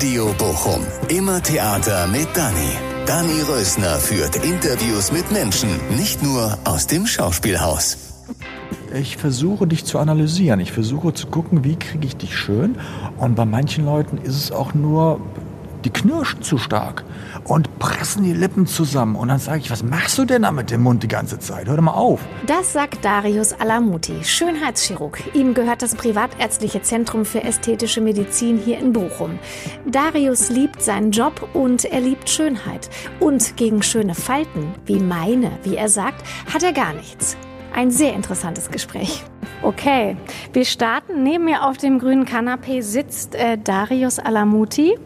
Radio Bochum. Immer Theater mit Dani. Dani Rösner führt Interviews mit Menschen, nicht nur aus dem Schauspielhaus. Ich versuche dich zu analysieren. Ich versuche zu gucken, wie kriege ich dich schön. Und bei manchen Leuten ist es auch nur die knirschen zu stark und pressen die Lippen zusammen. Und dann sage ich, was machst du denn da mit dem Mund die ganze Zeit? Hör doch mal auf. Das sagt Darius Alamuti, Schönheitschirurg. Ihm gehört das Privatärztliche Zentrum für ästhetische Medizin hier in Bochum. Darius liebt seinen Job und er liebt Schönheit. Und gegen schöne Falten, wie meine, wie er sagt, hat er gar nichts. Ein sehr interessantes Gespräch. Okay, wir starten. Neben mir auf dem grünen Kanapee sitzt äh, Darius Alamuti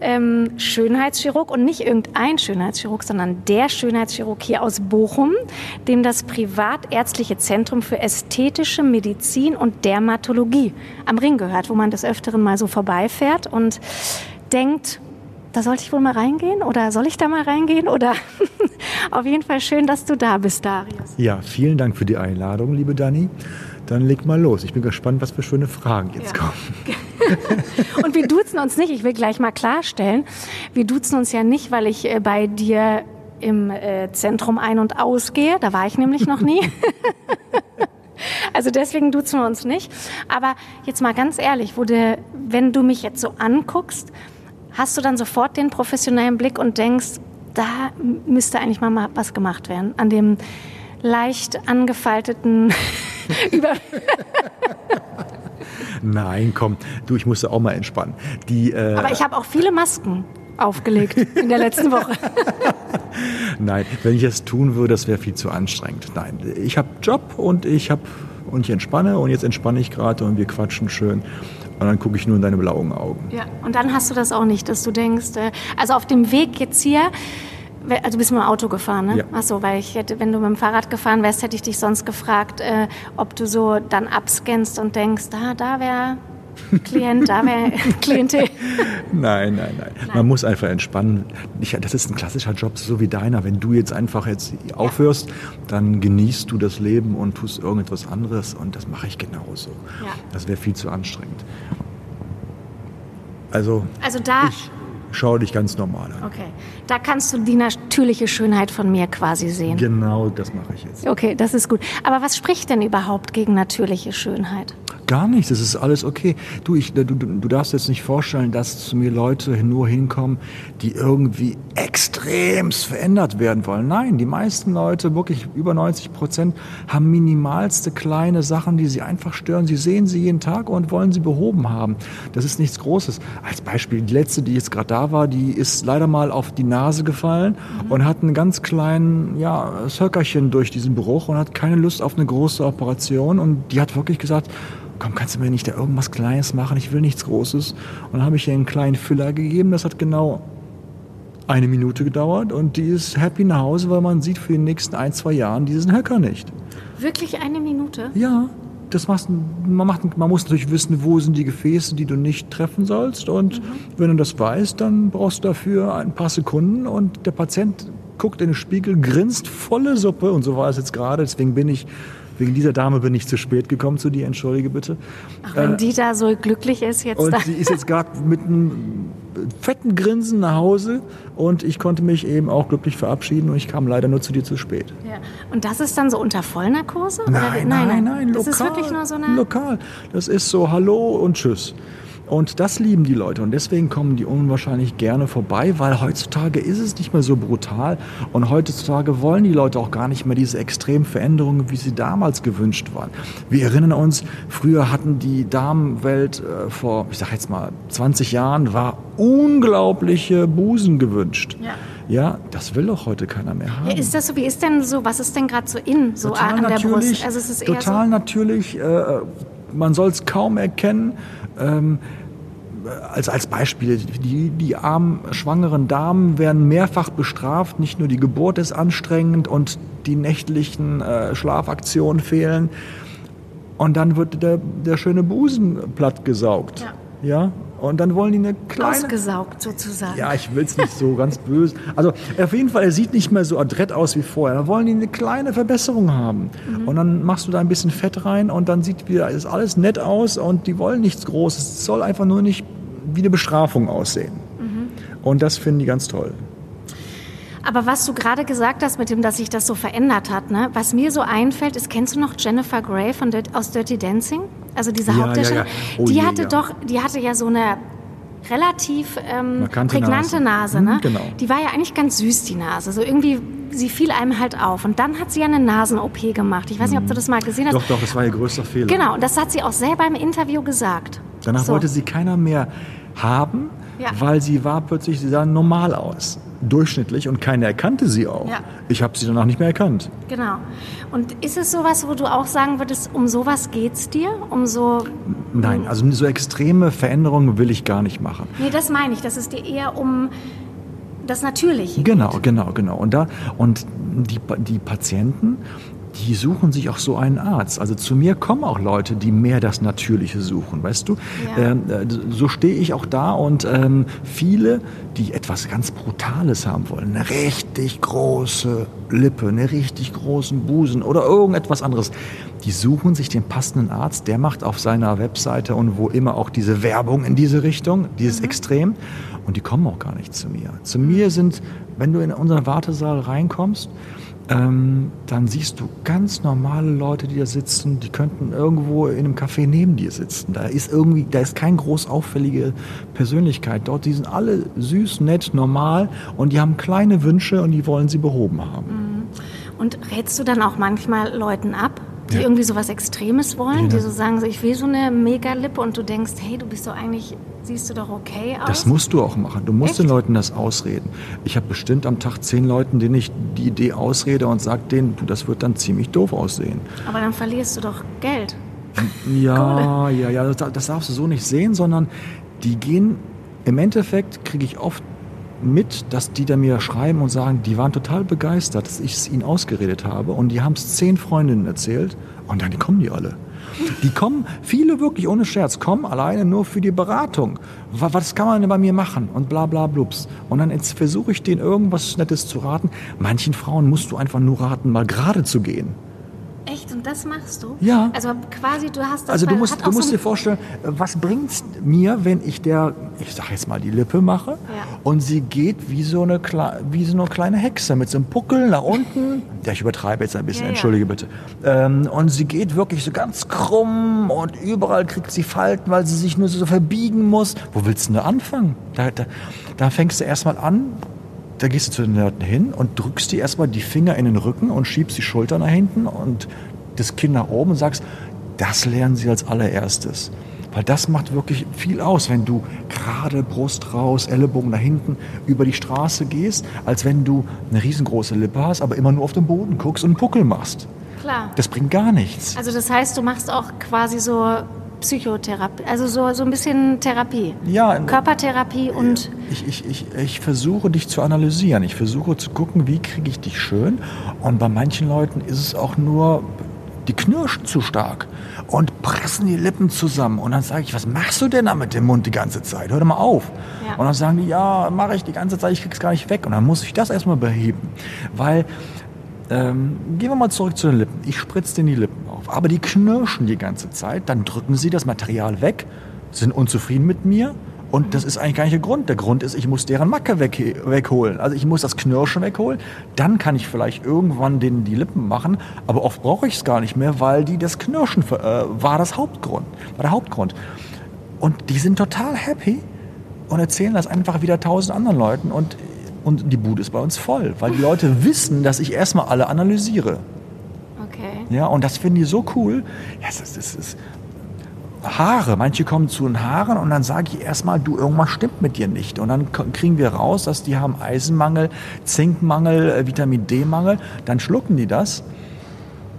ähm, Schönheitschirurg und nicht irgendein Schönheitschirurg, sondern der Schönheitschirurg hier aus Bochum, dem das Privatärztliche Zentrum für ästhetische Medizin und Dermatologie am Ring gehört, wo man des Öfteren mal so vorbeifährt und denkt, da sollte ich wohl mal reingehen oder soll ich da mal reingehen oder auf jeden Fall schön, dass du da bist, Darius. Ja, vielen Dank für die Einladung, liebe Dani. Dann leg mal los. Ich bin gespannt, was für schöne Fragen jetzt ja. kommen. Und wir duzen uns nicht, ich will gleich mal klarstellen, wir duzen uns ja nicht, weil ich äh, bei dir im äh, Zentrum ein- und ausgehe. Da war ich nämlich noch nie. Also deswegen duzen wir uns nicht. Aber jetzt mal ganz ehrlich, wurde, wenn du mich jetzt so anguckst, hast du dann sofort den professionellen Blick und denkst, da müsste eigentlich mal was gemacht werden an dem leicht angefalteten über. Nein, komm, du, ich musste auch mal entspannen. Die, äh Aber ich habe auch viele Masken aufgelegt in der letzten Woche. Nein, wenn ich es tun würde, das wäre viel zu anstrengend. Nein, ich habe Job und ich habe und ich entspanne und jetzt entspanne ich gerade und wir quatschen schön. Und dann gucke ich nur in deine blauen Augen. Ja, und dann hast du das auch nicht, dass du denkst, äh, also auf dem Weg jetzt hier also du bist mit dem Auto gefahren, ne? Ja. Ach so, weil ich hätte, wenn du mit dem Fahrrad gefahren wärst, hätte ich dich sonst gefragt, äh, ob du so dann abscannst und denkst, da, da wäre Klient, da wäre Klientel. Nein, nein, nein, nein, Man muss einfach entspannen. Ich, das ist ein klassischer Job, so wie deiner. Wenn du jetzt einfach jetzt aufhörst, ja. dann genießt du das Leben und tust irgendetwas anderes und das mache ich genauso. Ja. Das wäre viel zu anstrengend. Also, also da, ich, schau dich ganz normal an. Okay. Da kannst du die natürliche Schönheit von mir quasi sehen. Genau, das mache ich jetzt. Okay, das ist gut. Aber was spricht denn überhaupt gegen natürliche Schönheit? Gar nichts, das ist alles okay. Du, ich, du, du darfst jetzt nicht vorstellen, dass zu mir Leute nur hinkommen, die irgendwie extremst verändert werden wollen. Nein, die meisten Leute, wirklich über 90 Prozent, haben minimalste kleine Sachen, die sie einfach stören. Sie sehen sie jeden Tag und wollen sie behoben haben. Das ist nichts Großes. Als Beispiel, die letzte, die jetzt gerade da war, die ist leider mal auf die Nase gefallen mhm. und hat einen ganz kleinen ja, Söckerchen durch diesen Bruch und hat keine Lust auf eine große Operation. Und die hat wirklich gesagt, komm, kannst du mir nicht da irgendwas Kleines machen? Ich will nichts Großes. Und dann habe ich ihr einen kleinen Füller gegeben. Das hat genau eine Minute gedauert und die ist happy nach Hause, weil man sieht für die nächsten ein, zwei Jahren diesen Höcker nicht. Wirklich eine Minute? Ja. Das machst, man, macht, man muss natürlich wissen, wo sind die Gefäße, die du nicht treffen sollst. Und mhm. wenn du das weißt, dann brauchst du dafür ein paar Sekunden und der Patient guckt in den Spiegel, grinst volle Suppe und so war es jetzt gerade. Deswegen bin ich Wegen dieser Dame bin ich zu spät gekommen zu dir, entschuldige bitte. Ach, wenn äh, die da so glücklich ist jetzt. Und da. sie ist jetzt gerade mit einem fetten Grinsen nach Hause und ich konnte mich eben auch glücklich verabschieden und ich kam leider nur zu dir zu spät. Ja. Und das ist dann so unter Vollnarkose? Nein, nein, nein, nein, das lokal. ist wirklich nur so eine... Lokal. Das ist so Hallo und Tschüss. Und das lieben die Leute und deswegen kommen die unwahrscheinlich gerne vorbei, weil heutzutage ist es nicht mehr so brutal und heutzutage wollen die Leute auch gar nicht mehr diese extremen Veränderungen, wie sie damals gewünscht waren. Wir erinnern uns, früher hatten die Damenwelt äh, vor, ich sag jetzt mal, 20 Jahren, war unglaubliche Busen gewünscht. Ja. Ja, das will doch heute keiner mehr haben. Ja, ist das so? Wie ist denn so? Was ist denn gerade so in so total an der Brust? Also es ist total so natürlich. Äh, man soll es kaum erkennen. Ähm, als, als Beispiel, die, die armen schwangeren Damen werden mehrfach bestraft. Nicht nur die Geburt ist anstrengend und die nächtlichen äh, Schlafaktionen fehlen. Und dann wird der, der schöne Busen plattgesaugt. Ja. ja. Und dann wollen die eine kleine... Ausgesaugt sozusagen. Ja, ich will es nicht so ganz böse. Also auf jeden Fall, er sieht nicht mehr so adrett aus wie vorher. Da wollen die eine kleine Verbesserung haben. Mhm. Und dann machst du da ein bisschen Fett rein und dann sieht wieder ist alles nett aus und die wollen nichts Großes. Es soll einfach nur nicht wie eine Bestrafung aussehen. Und das finden die ganz toll. Aber was du gerade gesagt hast mit dem, dass sich das so verändert hat, ne? was mir so einfällt, ist, kennst du noch Jennifer Grey von aus Dirty Dancing? Also diese Ja, Hauptdarstellerin. ja, ja. Oh die je, hatte ja. doch, die hatte ja so eine relativ ähm, prägnante Nase. Nase. ne? Mhm, genau. Die war ja eigentlich ganz süß, die Nase. So irgendwie, sie fiel einem halt auf. Und dann hat sie ja eine Nasen-OP gemacht. Ich weiß nicht, ob du das mal gesehen hast. Doch, doch, das war ihr größter Fehler. Genau, und das hat sie auch selber im Interview gesagt. Danach So. wollte sie keiner mehr haben, Ja. weil sie war plötzlich, sie sah normal aus. Durchschnittlich und keiner erkannte sie auch. Ja. Ich habe sie danach nicht mehr erkannt. Genau. Und ist es sowas, wo du auch sagen würdest, um sowas geht's dir? Um so. Nein, also so extreme Veränderungen will ich gar nicht machen. Nee, das meine ich. Das ist dir eher um das Natürliche. Genau, genau, genau. Und da und die, die Patienten, die suchen sich auch so einen Arzt. Also zu mir kommen auch Leute, die mehr das Natürliche suchen, weißt du? Ja. Ähm, äh, so stehe ich auch da und ähm, viele, die etwas ganz Brutales haben wollen, eine richtig große Lippe, einen richtig großen Busen oder irgendetwas anderes, die suchen sich den passenden Arzt, der macht auf seiner Webseite und wo immer auch diese Werbung in diese Richtung, dieses Extrem. Und die kommen auch gar nicht zu mir. Zu mir sind, wenn du in unseren Wartesaal reinkommst, ähm, dann siehst du ganz normale Leute, die da sitzen, die könnten irgendwo in einem Café neben dir sitzen. Da ist irgendwie, da ist keine groß auffällige Persönlichkeit dort. Die sind alle süß, nett, normal und die haben kleine Wünsche und die wollen sie behoben haben. Und rätst du dann auch manchmal Leuten ab, die Ja. irgendwie sowas Extremes wollen, Ja. die so sagen, so, ich will so eine Megalippe und du denkst, hey, du bist doch eigentlich, siehst du doch okay aus? Das musst du auch machen. Du musst Echt? den Leuten das ausreden. Ich habe bestimmt am Tag zehn Leuten, denen ich die Idee ausrede und sage denen, du, das wird dann ziemlich doof aussehen. Aber dann verlierst du doch Geld. Ja, ja, ja, das, das darfst du so nicht sehen, sondern die gehen, im Endeffekt kriege ich oft mit, dass die da mir schreiben und sagen, die waren total begeistert, dass ich es ihnen ausgeredet habe und die haben es zehn Freundinnen erzählt und dann kommen die alle. Die kommen, viele wirklich ohne Scherz, kommen alleine nur für die Beratung. Wa- Was kann man denn bei mir machen? Und bla bla blups. Und dann versuche ich denen irgendwas Nettes zu raten. Manchen Frauen musst du einfach nur raten, mal gerade zu gehen. Und das machst du? Ja. Also quasi, du hast das Also du musst, du musst so dir vorstellen, was bringt's mir, wenn ich der, ich sag jetzt mal, die Lippe mache und sie geht wie so eine, wie so eine kleine Hexe mit so einem Puckel nach unten. Ja, ich übertreibe jetzt ein bisschen, Ja, ja. entschuldige bitte. Ähm, und sie geht wirklich so ganz krumm und überall kriegt sie Falten, weil sie sich nur so verbiegen muss. Wo willst du denn da anfangen? Da, da, da fängst du erstmal an, da gehst du zu den Leuten hin und drückst dir erstmal die Finger in den Rücken und schiebst die Schultern nach hinten und das Kinn nach oben und sagst, das lernen sie als allererstes. Weil das macht wirklich viel aus, wenn du gerade Brust raus, Ellenbogen nach hinten über die Straße gehst, als wenn du eine riesengroße Lippe hast, aber immer nur auf den Boden guckst und einen Puckel machst. Klar. Das bringt gar nichts. Also das heißt, du machst auch quasi so Psychotherapie, also so, so ein bisschen Therapie. Ja, Körpertherapie und Ich, ich, ich, ich versuche dich zu analysieren. Ich versuche zu gucken, wie kriege ich dich schön. Und bei manchen Leuten ist es auch nur, die knirschen zu stark und pressen die Lippen zusammen. Und dann sage ich, was machst du denn da mit dem Mund die ganze Zeit? Hör doch mal auf. Ja. Und dann sagen die, ja, mache ich die ganze Zeit, ich krieg's gar nicht weg. Und dann muss ich das erstmal beheben. Weil, ähm, gehen wir mal zurück zu den Lippen. Ich spritze denen die Lippen auf. Aber die knirschen die ganze Zeit. Dann drücken sie das Material weg, sind unzufrieden mit mir. Und das ist eigentlich gar nicht der Grund. Der Grund ist, ich muss deren Macke weg, wegholen. Also ich muss das Knirschen wegholen. Dann kann ich vielleicht irgendwann denen die Lippen machen. Aber oft brauche ich es gar nicht mehr, weil die das Knirschen äh, war das Hauptgrund. War der Hauptgrund. Und die sind total happy und erzählen das einfach wieder tausend anderen Leuten. Und, und die Bude ist bei uns voll, weil die Leute wissen, dass ich erstmal alle analysiere. okay. Ja, und das finden die so cool. Ja, das, das ist Haare. Manche kommen zu den Haaren und dann sage ich erstmal, du, irgendwas stimmt mit dir nicht. Und dann kriegen wir raus, dass die haben Eisenmangel, Zinkmangel, äh, Vitamin D-Mangel. Dann schlucken die das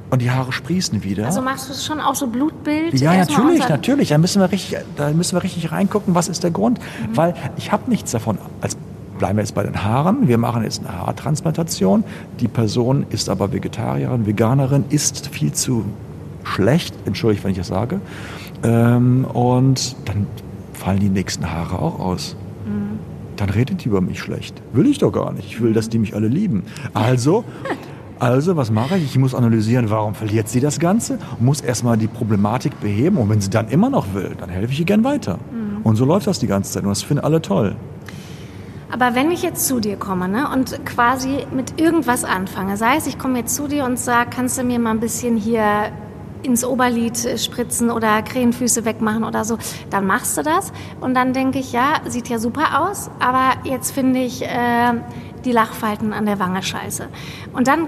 und die Haare sprießen wieder. Also machst du es schon auch so Blutbild? Ja, natürlich, natürlich. Da müssen wir richtig, da müssen wir richtig reingucken, was ist der Grund. Mhm. Weil ich habe nichts davon. Als bleiben wir jetzt bei den Haaren. Wir machen jetzt eine Haartransplantation. Die Person ist aber Vegetarierin, Veganerin, isst viel zu schlecht. Entschuldigt, wenn ich das sage. Ähm, und dann fallen die nächsten Haare auch aus. Mhm. Dann redet die über mich schlecht. Will ich doch gar nicht. Ich will, dass die mich alle lieben. Also, also, was mache ich? Ich muss analysieren, warum verliert sie das Ganze, muss erstmal die Problematik beheben und wenn sie dann immer noch will, dann helfe ich ihr gern weiter. Und so läuft das die ganze Zeit und das finden alle toll. Aber wenn ich jetzt zu dir komme ne, und quasi mit irgendwas anfange, sei es, ich komme jetzt zu dir und sage, kannst du mir mal ein bisschen hier ins Oberlid spritzen oder Krähenfüße wegmachen oder so, dann machst du das. Und dann denke ich, ja, sieht ja super aus, aber jetzt finde ich äh, die Lachfalten an der Wange scheiße. Und dann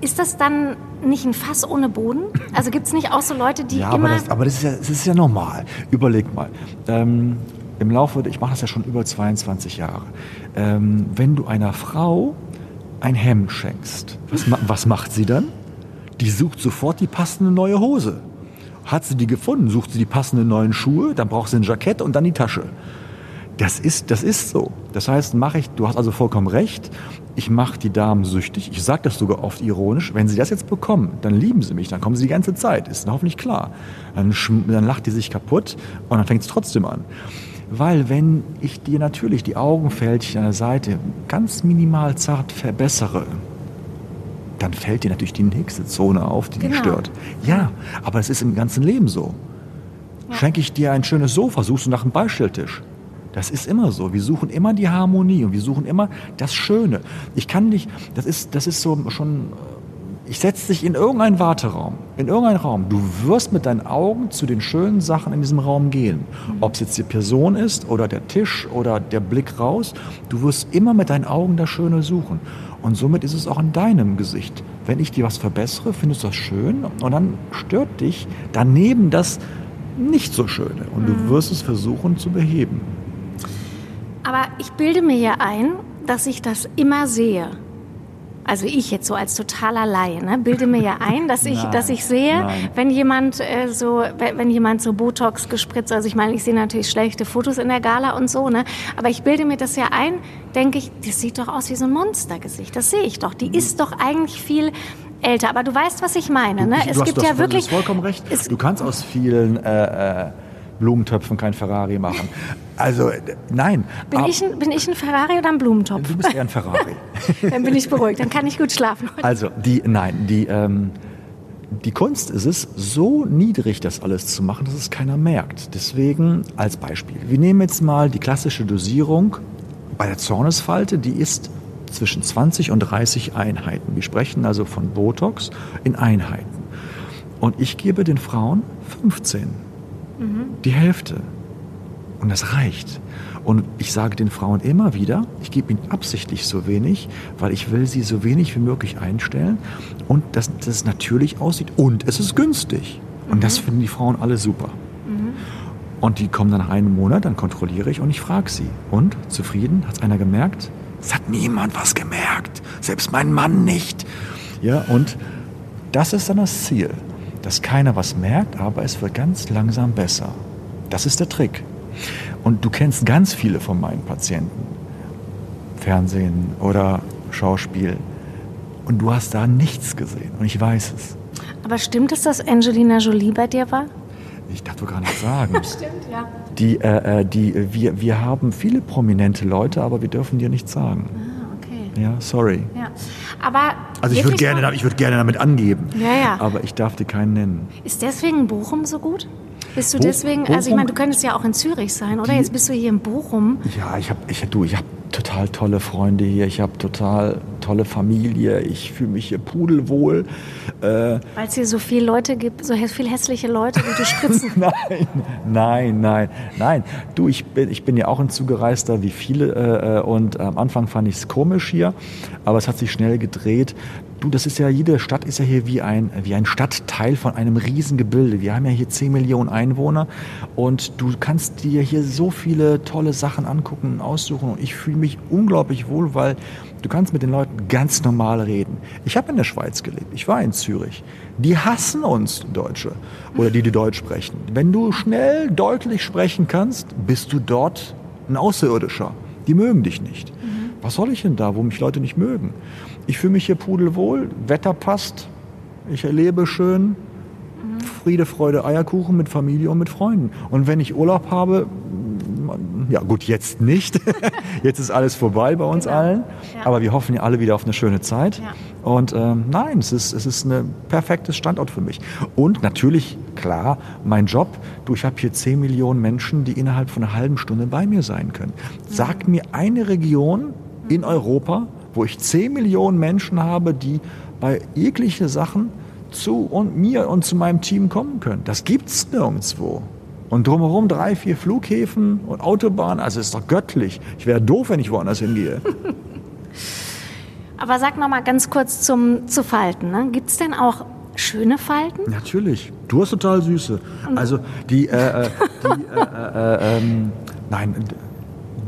ist das dann nicht ein Fass ohne Boden? Also gibt es nicht auch so Leute, die ja, immer... Aber das, aber das, ist, ja, das ist ja normal. Überleg mal. Ähm, Im Laufe, ich mache das ja schon über 22 Jahre. Ähm, wenn du einer Frau ein Hemd schenkst, was, was macht sie dann? Die sucht sofort die passende neue Hose. Hat sie die gefunden, sucht sie die passenden neuen Schuhe, dann braucht sie ein Jackett und dann die Tasche. Das ist, das ist so. Das heißt, mache ich, du hast also vollkommen recht, ich mache die Damen süchtig. Ich sage das sogar oft ironisch. Wenn sie das jetzt bekommen, dann lieben sie mich, dann kommen sie die ganze Zeit. Ist hoffentlich klar. Dann, dann lacht die sich kaputt und dann fängt es trotzdem an. Weil wenn ich dir natürlich die Augenfältchen an der Seite ganz minimal zart verbessere, dann fällt dir natürlich die nächste Zone auf, die genau. dich stört. Ja, aber es ist im ganzen Leben so. Ja. Schenke ich dir ein schönes Sofa, suchst du nach einem Beistelltisch. Das ist immer so. Wir suchen immer die Harmonie und wir suchen immer das Schöne. Ich kann nicht, das ist, das ist so schon, ich setze dich in irgendeinen Warteraum, in irgendeinen Raum. Du wirst mit deinen Augen zu den schönen Sachen in diesem Raum gehen. Ob es jetzt die Person ist oder der Tisch oder der Blick raus, du wirst immer mit deinen Augen das Schöne suchen. Und somit ist es auch in deinem Gesicht. Wenn ich dir was verbessere, findest du das schön und dann stört dich daneben das nicht so Schöne. Und du mhm. wirst es versuchen zu beheben. Aber ich bilde mir ja ein, dass ich das immer sehe. Also ich jetzt so als totaler Laie, ne, bilde mir ja ein, dass ich, nein, dass ich sehe, nein. wenn jemand äh, so, wenn jemand so Botox gespritzt, also ich meine, ich sehe natürlich schlechte Fotos in der Gala und so, ne, aber ich bilde mir das ja ein, denke ich, das sieht doch aus wie so ein Monstergesicht, das sehe ich doch. Die ist doch eigentlich viel älter, aber du weißt, was ich meine, ne? Du, es gibt ja wirklich. Du hast vollkommen recht. Du kannst aus vielen äh, äh, Blumentöpfen kein Ferrari machen. Also nein. Bin, ich ein, bin ich ein Ferrari oder ein Blumentopf? Du bist eher ein Ferrari. dann bin ich beruhigt, dann kann ich gut schlafen. Also die, nein, die, ähm, die Kunst ist es, so niedrig das alles zu machen, dass es keiner merkt. Deswegen als Beispiel. Wir nehmen jetzt mal die klassische Dosierung bei der Zornesfalte, die ist zwischen 20 und 30 Einheiten. Wir sprechen also von Botox in Einheiten. Und ich gebe den Frauen 15 Mhm. Die Hälfte. Und das reicht. Und ich sage den Frauen immer wieder, ich gebe ihnen absichtlich so wenig, weil ich will sie so wenig wie möglich einstellen und dass, dass es natürlich aussieht und es ist günstig. Und mhm. das finden die Frauen alle super. Mhm. Und die kommen dann nach einem Monat, dann kontrolliere ich und ich frage sie. Und, zufrieden? Hat es einer gemerkt? Es hat niemand was gemerkt. Selbst mein Mann nicht. Ja, und das ist dann das Ziel dass keiner was merkt, aber es wird ganz langsam besser. Das ist der Trick. Und du kennst ganz viele von meinen Patienten. Fernsehen oder Schauspiel. Und du hast da nichts gesehen. Und ich weiß es. Aber stimmt es, dass Angelina Jolie bei dir war? Ich darf doch gar nicht sagen. Stimmt, ja. Die, äh, äh die, wir, wir haben viele prominente Leute, aber wir dürfen dir nichts sagen. Ah, okay. Ja, sorry. Ja. Aber also ich würde gerne, würd gerne damit angeben. Ja, ja. Aber ich darf dir keinen nennen. Ist deswegen Bochum so gut? Bist du Bo deswegen, Bochum, also ich meine, du könntest ja auch in Zürich sein, oder? Die, Jetzt bist du hier in Bochum. Ja, ich habe, ich, du, ich habe total tolle Freunde hier, ich habe total tolle Familie, ich fühle mich hier pudelwohl. Äh, Weil es hier so viele Leute gibt, so viele hässliche Leute, die du spritzen. nein, nein, nein, nein. Du, ich bin, ich bin ja auch ein Zugereister wie viele äh, äh und am Anfang fand ich es komisch hier, aber es hat sich schnell gedreht. Du, das ist ja, jede Stadt ist ja hier wie ein, wie ein Stadtteil von einem Riesengebilde. Wir haben ja hier 10 Millionen Einwohner und du kannst dir hier so viele tolle Sachen angucken und aussuchen und ich fühle mich unglaublich wohl, weil du kannst mit den Leuten ganz normal reden. Ich habe in der Schweiz gelebt, ich war in Zürich. Die hassen uns Deutsche oder die, die Deutsch sprechen. Wenn du schnell deutlich sprechen kannst, bist du dort ein Außerirdischer. Die mögen dich nicht. Mhm. Was soll ich denn da, wo mich Leute nicht mögen? Ich fühle mich hier pudelwohl, Wetter passt, ich erlebe schön, Friede, Freude, Eierkuchen mit Familie und mit Freunden. Und wenn ich Urlaub habe, Ja, gut, jetzt nicht. jetzt ist alles vorbei bei uns Genau. allen. Ja. Aber wir hoffen ja alle wieder auf eine schöne Zeit. Ja. Und ähm, nein, es ist, es ist ein perfektes Standort für mich. Und natürlich, klar, mein Job, du, ich habe hier 10 Millionen Menschen, die innerhalb von einer halben Stunde bei mir sein können. Sag mir eine Region in Europa, wo ich 10 Millionen Menschen habe, die bei jegliche Sachen zu und mir und zu meinem Team kommen können. Das gibt's nirgendwo. Und drumherum drei, vier Flughäfen und Autobahnen, also ist doch göttlich. Ich wäre doof, wenn ich woanders hingehe. Aber sag noch mal ganz kurz zum, zu Falten. Ne? Gibt es denn auch schöne Falten? Natürlich. Du hast total süße. Also die, äh, äh, die äh, äh, ähm, nein,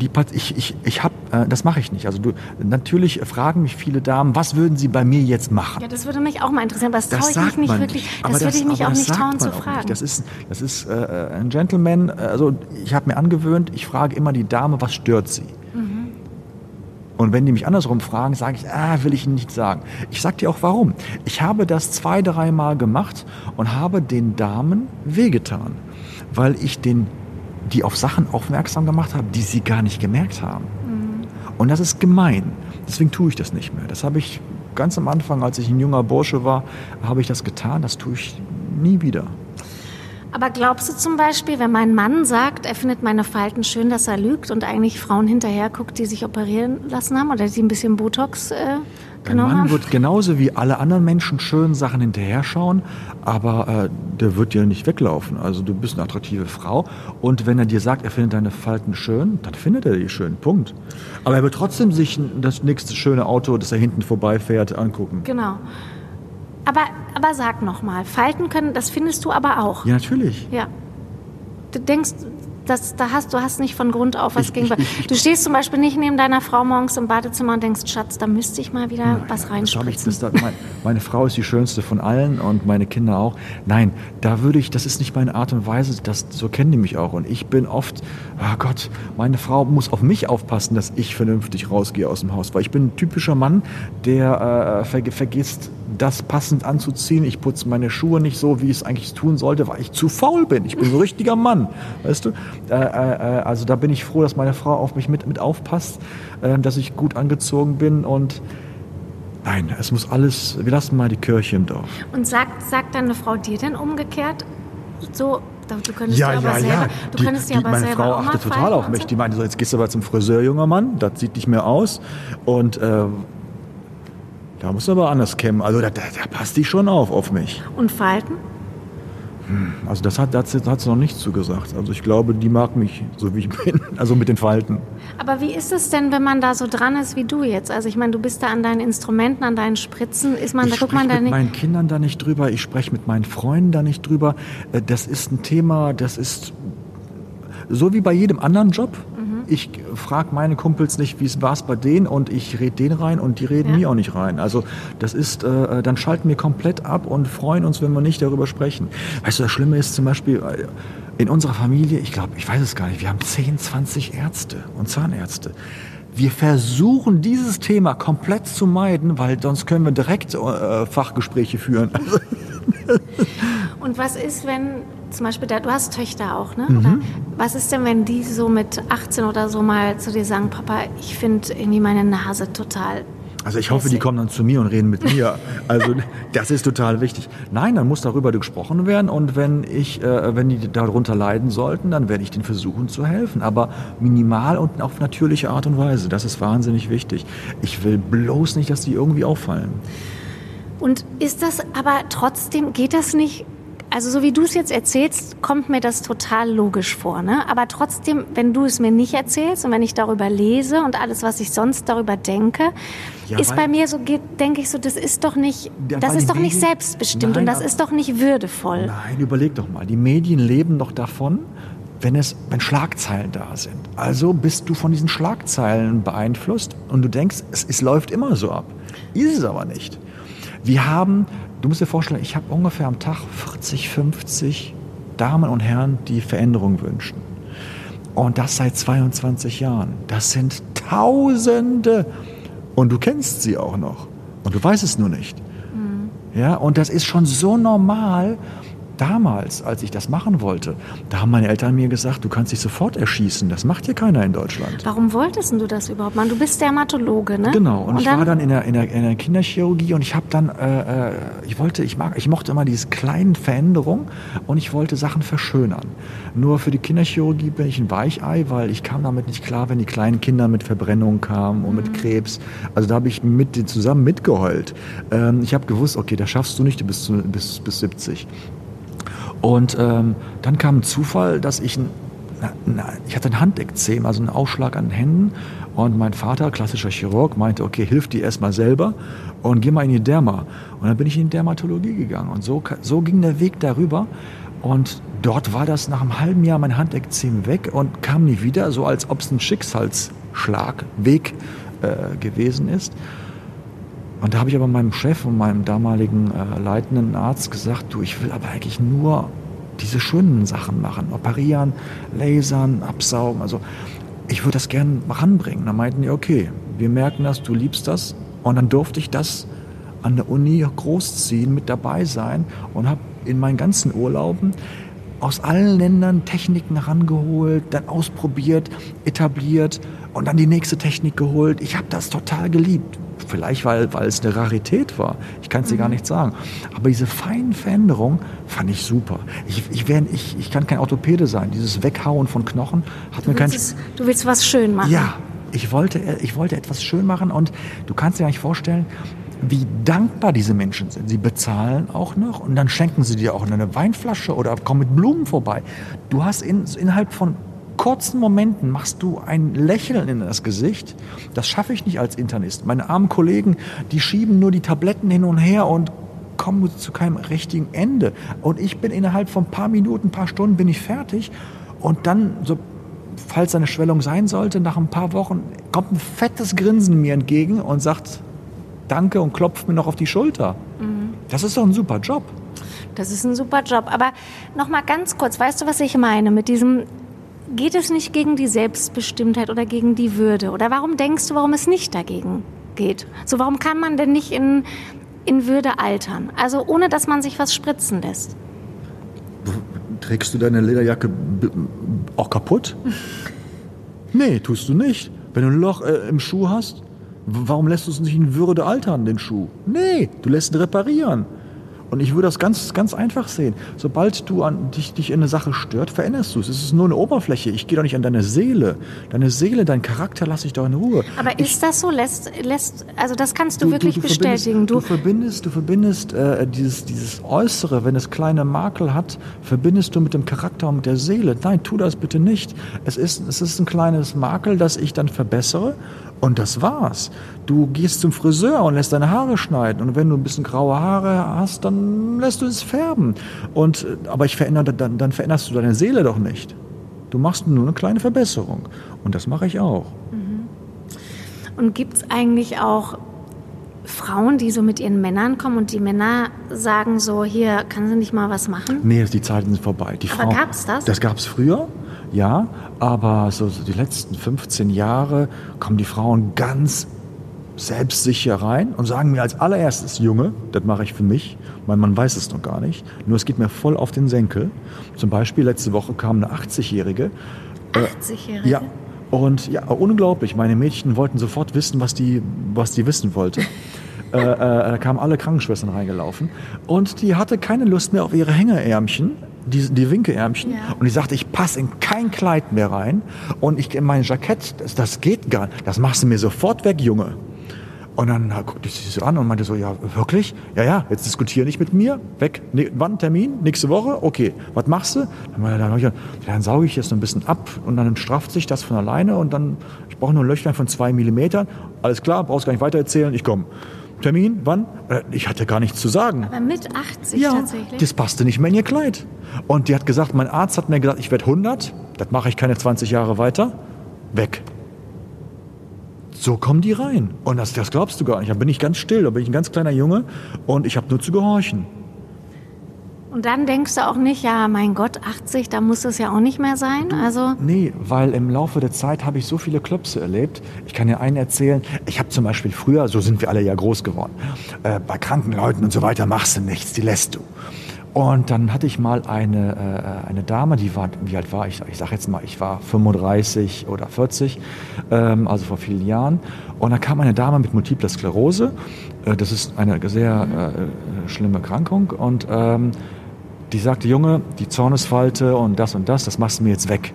die, Pat- ich, ich, ich habe, äh, das mache ich nicht. Also du, natürlich fragen mich viele Damen, was würden sie bei mir jetzt machen? Ja, das würde mich auch mal interessieren, aber das traue ich mich nicht wirklich. nicht. Das würde ich mich auch nicht trauen zu fragen. Das ist, das ist äh, ein Gentleman. Also ich habe mir angewöhnt, ich frage immer die Dame, was stört sie? Mhm. Und wenn die mich andersrum fragen, sage ich, ah, will ich Ihnen nicht sagen. Ich sage dir auch warum. Ich habe das zwei, dreimal gemacht und habe den Damen wehgetan, weil ich den, die auf Sachen aufmerksam gemacht habe, die sie gar nicht gemerkt haben. Und das ist gemein. Deswegen tue ich das nicht mehr. Das habe ich ganz am Anfang, als ich ein junger Bursche war, habe ich das getan. Das tue ich nie wieder. Aber glaubst du zum Beispiel, wenn mein Mann sagt, er findet meine Falten schön, dass er lügt und eigentlich Frauen hinterher guckt, die sich operieren lassen haben oder die ein bisschen Botox äh, Dein genommen Mann haben? wird genauso wie alle anderen Menschen schön Sachen hinterher schauen, aber äh, der wird dir nicht weglaufen. Also du bist eine attraktive Frau und wenn er dir sagt, er findet deine Falten schön, dann findet er die schön. Punkt. Aber er wird trotzdem sich das nächste schöne Auto, das er hinten vorbeifährt, angucken. Genau. Aber, aber sag noch mal, Falten können, das findest du aber auch. Ja, natürlich. Ja. Du denkst, das, da hast, du hast nicht von Grund auf was gegen. du stehst zum Beispiel nicht neben deiner Frau morgens im Badezimmer und denkst, Schatz, da müsste ich mal wieder was hab ich, reinspritzen. da, mein, meine Frau ist die schönste von allen und meine Kinder auch. Nein, da würde ich, das ist nicht meine Art und Weise, das, so kennen die mich auch. Und ich bin oft, oh Gott, meine Frau muss auf mich aufpassen, dass ich vernünftig rausgehe aus dem Haus. Weil ich bin ein typischer Mann, der äh, ver vergisst, das passend anzuziehen. Ich putze meine Schuhe nicht so, wie ich es eigentlich tun sollte, weil ich zu faul bin. Ich bin so ein richtiger Mann, weißt du? Äh, äh, also da bin ich froh, dass meine Frau auf mich mit, mit aufpasst, äh, dass ich gut angezogen bin und Nein, es muss alles, wir lassen mal die Kirche im Dorf. Und sagt, sagt deine Frau dir denn umgekehrt? So, du könntest dir aber selber, du Die, könntest dir die, aber meine selber Frau achtet total auf mich. Die meinte so, jetzt gehst du aber zum Friseur, junger Mann, das sieht nicht mehr aus. Und äh, da musst du aber anders kämmen. Also da, da, da passt die schon auf, auf mich. Und Falten? Also das hat, das hat sie noch nicht zugesagt. Also ich glaube, die mag mich, so wie ich bin. Also mit den Falten. Aber wie ist es denn, wenn man da so dran ist wie du jetzt? Also ich meine, du bist da an deinen Instrumenten, an deinen Spritzen. Ist man, ich da guckt spreche man da mit nicht. meinen Kindern da nicht drüber, ich spreche mit meinen Freunden da nicht drüber. Äh, Das ist ein Thema, das ist so wie bei jedem anderen Job. Ich frage meine Kumpels nicht, wie es war bei denen und ich rede denen rein und die reden Ja. mir auch nicht rein. Also das ist, äh, dann schalten wir komplett ab und freuen uns, wenn wir nicht darüber sprechen. Weißt du, das Schlimme ist zum Beispiel, äh, in unserer Familie, ich glaube, ich weiß es gar nicht, wir haben 10, 20 Ärzte und Zahnärzte. Wir versuchen dieses Thema komplett zu meiden, weil sonst können wir direkt äh, Fachgespräche führen. Und was ist, wenn zum Beispiel, da, du hast Töchter auch, ne? Mhm. Was ist denn, wenn die so mit 18 oder so mal zu dir sagen, Papa, ich finde irgendwie meine Nase total. Also ich hoffe, die kommen dann zu mir und reden mit mir. Also das ist total wichtig. Nein, dann muss darüber gesprochen werden und wenn ich, äh, wenn die darunter leiden sollten, dann werde ich denen versuchen zu helfen. Aber minimal und auf natürliche Art und Weise. Das ist wahnsinnig wichtig. Ich will bloß nicht, dass die irgendwie auffallen. Und ist das aber trotzdem, geht das nicht? Also so wie du es jetzt erzählst, kommt mir das total logisch vor. Ne? Aber trotzdem, wenn du es mir nicht erzählst und wenn ich darüber lese und alles, was ich sonst darüber denke, Ja, ist bei mir so, denke ich so, das ist doch nicht, Ja, das ist doch nicht Medien- selbstbestimmt Nein, und das ist doch nicht würdevoll. Nein, überleg doch mal. Die Medien leben doch davon, wenn es, wenn Schlagzeilen da sind. Also bist du von diesen Schlagzeilen beeinflusst und du denkst, es, es läuft immer so ab. Ist es aber nicht. Wir haben, du musst dir vorstellen, ich habe ungefähr am Tag 40, 50 Damen und Herren, die Veränderung wünschen. Und das seit 22 Jahren. Das sind Tausende. Und du kennst sie auch noch. Und du weißt es nur nicht. Ja, und das ist schon so normal, damals, als ich das machen wollte, da haben meine Eltern mir gesagt, du kannst dich sofort erschießen. Das macht hier keiner in Deutschland. Warum wolltest du das überhaupt machen? Du bist Dermatologe, ne? Genau. Und, und ich dann war dann in der, in der, in der Kinderchirurgie und ich habe dann, äh, äh, ich wollte, ich mag, ich mochte immer diese kleinen Veränderungen und ich wollte Sachen verschönern. Nur für die Kinderchirurgie bin ich ein Weichei, weil ich kam damit nicht klar, wenn die kleinen Kinder mit Verbrennung kamen und mhm. mit Krebs. Also da habe ich mit zusammen mitgeheult. Ähm, ich habe gewusst, okay, das schaffst du nicht, du bist bis, bis 70. Und ähm, dann kam ein Zufall, dass ich, na, na, ich hatte ein Handekzem, also einen Ausschlag an den Händen. Und mein Vater, klassischer Chirurg, meinte, okay, hilf dir erstmal selber und geh mal in die Derma. Und dann bin ich in die Dermatologie gegangen. Und so, so ging der Weg darüber. Und dort war das nach einem halben Jahr mein Handekzem weg und kam nie wieder, so als ob es ein Schicksalsschlag, Weg äh, gewesen ist. Und da habe ich aber meinem Chef und meinem damaligen äh, leitenden Arzt gesagt, du, ich will aber eigentlich nur diese schönen Sachen machen, operieren, lasern, absaugen. Also ich würde das gerne ranbringen. Da meinten die, okay, wir merken das, du liebst das. Und dann durfte ich das an der Uni großziehen, mit dabei sein und habe in meinen ganzen Urlauben aus allen Ländern Techniken herangeholt, dann ausprobiert, etabliert und dann die nächste Technik geholt. Ich habe das total geliebt. Vielleicht, weil, weil es eine Rarität war. Ich kann es dir mhm. gar nicht sagen. Aber diese feinen Veränderungen fand ich super. Ich, ich, wär, ich, ich kann kein Orthopäde sein. Dieses Weghauen von Knochen hat du mir kein... Es, du willst was schön machen. Ja, ich wollte, ich wollte etwas schön machen und du kannst dir eigentlich vorstellen, wie dankbar diese Menschen sind. Sie bezahlen auch noch und dann schenken sie dir auch eine Weinflasche oder kommen mit Blumen vorbei. Du hast in, innerhalb von kurzen Momenten machst du ein Lächeln in das Gesicht. Das schaffe ich nicht als Internist. Meine armen Kollegen, die schieben nur die Tabletten hin und her und kommen zu keinem richtigen Ende. Und ich bin innerhalb von ein paar Minuten, ein paar Stunden bin ich fertig. Und dann, so, falls eine Schwellung sein sollte, nach ein paar Wochen kommt ein fettes Grinsen mir entgegen und sagt, Danke und klopft mir noch auf die Schulter. Mhm. Das ist doch ein super Job. Das ist ein super Job. Aber noch mal ganz kurz, weißt du, was ich meine mit diesem geht es nicht gegen die Selbstbestimmtheit oder gegen die Würde? Oder warum denkst du, warum es nicht dagegen geht? So, warum kann man denn nicht in, in Würde altern? Also ohne, dass man sich was spritzen lässt. Trägst du deine Lederjacke auch kaputt? nee, tust du nicht. Wenn du ein Loch äh, im Schuh hast, Warum lässt du es nicht in Würde altern, den Schuh? Nee, du lässt ihn reparieren. Und ich würde das ganz, ganz einfach sehen. Sobald du an, dich, dich in eine Sache stört, veränderst du es. Es ist nur eine Oberfläche. Ich gehe doch nicht an deine Seele. Deine Seele, dein Charakter lasse ich doch in Ruhe. Aber ich, ist das so? Lässt, lässt, also das kannst du, du wirklich du, du bestätigen. Du, verbindest, du verbindest äh, dieses, dieses Äußere, wenn es kleine Makel hat, verbindest du mit dem Charakter und mit der Seele. Nein, tu das bitte nicht. Es ist, es ist ein kleines Makel, das ich dann verbessere und das war's. Du gehst zum Friseur und lässt deine Haare schneiden. Und wenn du ein bisschen graue Haare hast, dann lässt du es färben. Und, aber ich verändere, dann, dann veränderst du deine Seele doch nicht. Du machst nur eine kleine Verbesserung. Und das mache ich auch. Mhm. Und gibt es eigentlich auch Frauen, die so mit ihren Männern kommen und die Männer sagen so, hier, kann sie nicht mal was machen? Nee, die Zeiten sind vorbei. Die Aber gab es das? Das gab es früher ja, aber so, so die letzten 15 Jahre kommen die Frauen ganz selbstsicher rein und sagen mir als allererstes, Junge, das mache ich für mich. Mein Mann weiß es noch gar nicht. Nur es geht mir voll auf den Senkel. Zum Beispiel letzte Woche kam eine 80-Jährige. 80-Jährige? Äh, ja. Und ja, unglaublich. Meine Mädchen wollten sofort wissen, was die, was die wissen wollte. äh, äh, da kamen alle Krankenschwestern reingelaufen. Und die hatte keine Lust mehr auf ihre Hängeärmchen die, die Winkelärmchen. Ja. Und ich sagte, ich passe in kein Kleid mehr rein. Und ich in mein Jackett, das, das geht gar nicht. Das machst du mir sofort weg, Junge. Und dann guckte ich sie so an und meinte so, ja, wirklich? Ja, ja, jetzt diskutiere nicht mit mir. Weg. Ne, wann Termin? Nächste Woche? Okay. Was machst du? Dann, dann, dann, dann sauge ich jetzt ein bisschen ab und dann strafft sich das von alleine und dann, ich brauche nur ein Löchlein von zwei Millimetern. Alles klar, brauchst gar nicht weiter erzählen, ich komme. Termin, wann? Äh, ich hatte gar nichts zu sagen. Aber mit 80 ja, tatsächlich? das passte nicht mehr in ihr Kleid. Und die hat gesagt, mein Arzt hat mir gesagt, ich werde 100, das mache ich keine 20 Jahre weiter, weg. So kommen die rein. Und das, das glaubst du gar nicht. Da bin ich ganz still, da bin ich ein ganz kleiner Junge und ich habe nur zu gehorchen. Und dann denkst du auch nicht, ja, mein Gott, 80, da muss es ja auch nicht mehr sein. Also nee, weil im Laufe der Zeit habe ich so viele Klöpse erlebt. Ich kann dir einen erzählen. Ich habe zum Beispiel früher, so sind wir alle ja groß geworden, äh, bei kranken Leuten und so weiter machst du nichts, die lässt du. Und dann hatte ich mal eine, äh, eine Dame, die war, wie alt war ich? Ich sage jetzt mal, ich war 35 oder 40, ähm, also vor vielen Jahren. Und da kam eine Dame mit Multipler Sklerose. Äh, das ist eine sehr äh, schlimme Erkrankung. Und ähm, die sagte, Junge, die Zornesfalte und das und das, das machst du mir jetzt weg.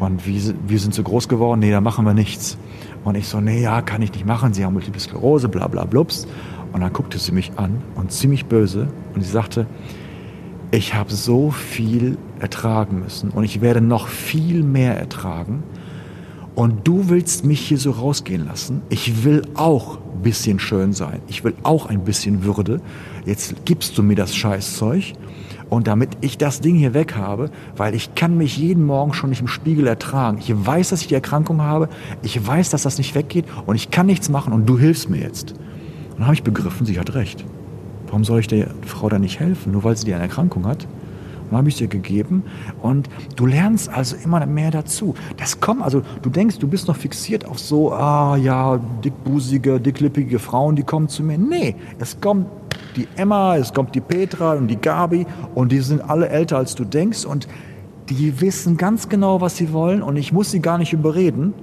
Und wir, wir sind so groß geworden, nee, da machen wir nichts. Und ich so, nee, ja, kann ich nicht machen, Sie haben Multiple Sklerose, bla bla blups. Und dann guckte sie mich an und ziemlich böse und sie sagte, ich habe so viel ertragen müssen und ich werde noch viel mehr ertragen. Und du willst mich hier so rausgehen lassen. Ich will auch ein bisschen schön sein. Ich will auch ein bisschen Würde. Jetzt gibst du mir das Scheißzeug. Und damit ich das Ding hier weg habe, weil ich kann mich jeden Morgen schon nicht im Spiegel ertragen. Ich weiß, dass ich die Erkrankung habe. Ich weiß, dass das nicht weggeht. Und ich kann nichts machen. Und du hilfst mir jetzt. Und dann habe ich begriffen, sie hat recht. Warum soll ich der Frau da nicht helfen, nur weil sie die eine Erkrankung hat? Und habe ich dir gegeben und du lernst also immer mehr dazu. Das kommt, also du denkst, du bist noch fixiert auf so, ah ja, dickbusige, dicklippige Frauen, die kommen zu mir. Nee, es kommt die Emma, es kommt die Petra und die Gabi und die sind alle älter als du denkst und die wissen ganz genau, was sie wollen und ich muss sie gar nicht überreden.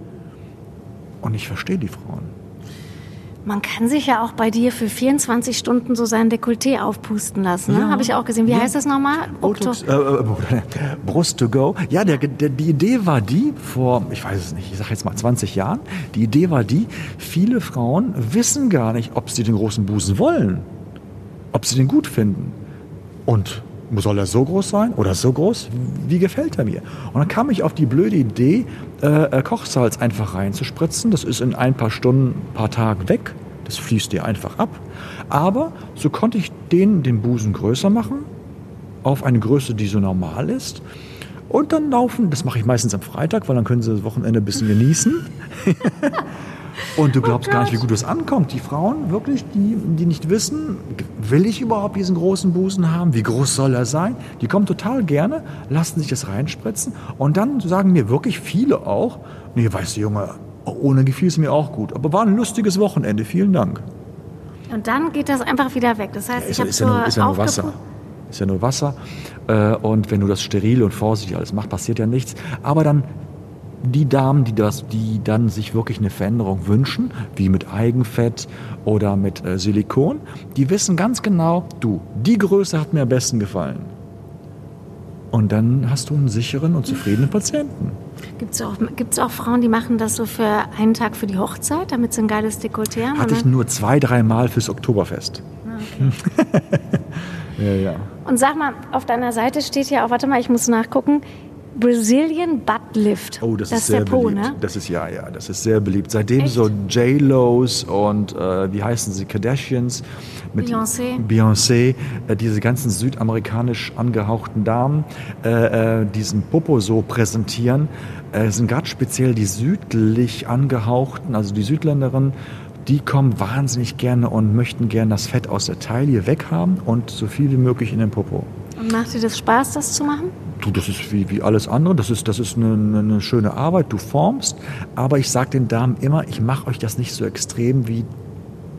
Und ich verstehe die Frauen. Man kann sich ja auch bei dir für 24 Stunden so sein Dekolleté aufpusten lassen. Ne? Ja. Habe ich auch gesehen. Wie ja. heißt das nochmal? Botox, äh, äh, Brust to go. Ja, der, der, die Idee war die, vor, ich weiß es nicht, ich sage jetzt mal 20 Jahren, die Idee war die, viele Frauen wissen gar nicht, ob sie den großen Busen wollen. Ob sie den gut finden. Und soll er so groß sein oder so groß? Wie gefällt er mir? Und dann kam ich auf die blöde Idee, äh, äh, Kochsalz einfach reinzuspritzen. Das ist in ein paar Stunden, ein paar Tagen weg. Das fließt dir einfach ab. Aber so konnte ich den, den Busen größer machen, auf eine Größe, die so normal ist. Und dann laufen, das mache ich meistens am Freitag, weil dann können sie das Wochenende ein bisschen genießen. Und du glaubst oh gar nicht, wie gut es ankommt. Die Frauen, wirklich, die, die nicht wissen, will ich überhaupt diesen großen Busen haben? Wie groß soll er sein? Die kommen total gerne, lassen sich das reinspritzen. Und dann sagen mir wirklich viele auch, nee, weißt du, Junge, ohne gefiel es mir auch gut. Aber war ein lustiges Wochenende. Vielen Dank. Und dann geht das einfach wieder weg. Das heißt, ja, ich habe so ja ist ja nur Wasser. Ist ja nur Wasser. Äh, und wenn du das steril und vorsichtig alles machst, passiert ja nichts. Aber dann die Damen, die, das, die dann sich wirklich eine Veränderung wünschen, wie mit Eigenfett oder mit äh, Silikon, die wissen ganz genau, du, die Größe hat mir am besten gefallen. Und dann hast du einen sicheren und zufriedenen Patienten. Gibt es auch, gibt's auch Frauen, die machen das so für einen Tag für die Hochzeit, damit sie ein geiles Dekolleté haben? Hatte oder? ich nur zwei, dreimal fürs Oktoberfest. Ah, okay. ja, ja. Und sag mal, auf deiner Seite steht ja auch, warte mal, ich muss nachgucken, Brazilian Butt Lift. Oh, das, das ist sehr po, beliebt. Ne? Das ist ja, ja, das ist sehr beliebt. Seitdem Echt? so J-Los und äh, wie heißen sie, Kardashians mit Beyoncé, Beyoncé äh, diese ganzen südamerikanisch angehauchten Damen äh, äh diesen Popo so präsentieren, äh, sind gerade speziell die südlich angehauchten, also die Südländerinnen, die kommen wahnsinnig gerne und möchten gerne das Fett aus der Taille weghaben und so viel wie möglich in den Popo. Und macht dir das Spaß, das zu machen? Du, das ist wie, wie alles andere. Das ist, das ist eine, eine schöne Arbeit. Du formst. Aber ich sage den Damen immer, ich mache euch das nicht so extrem wie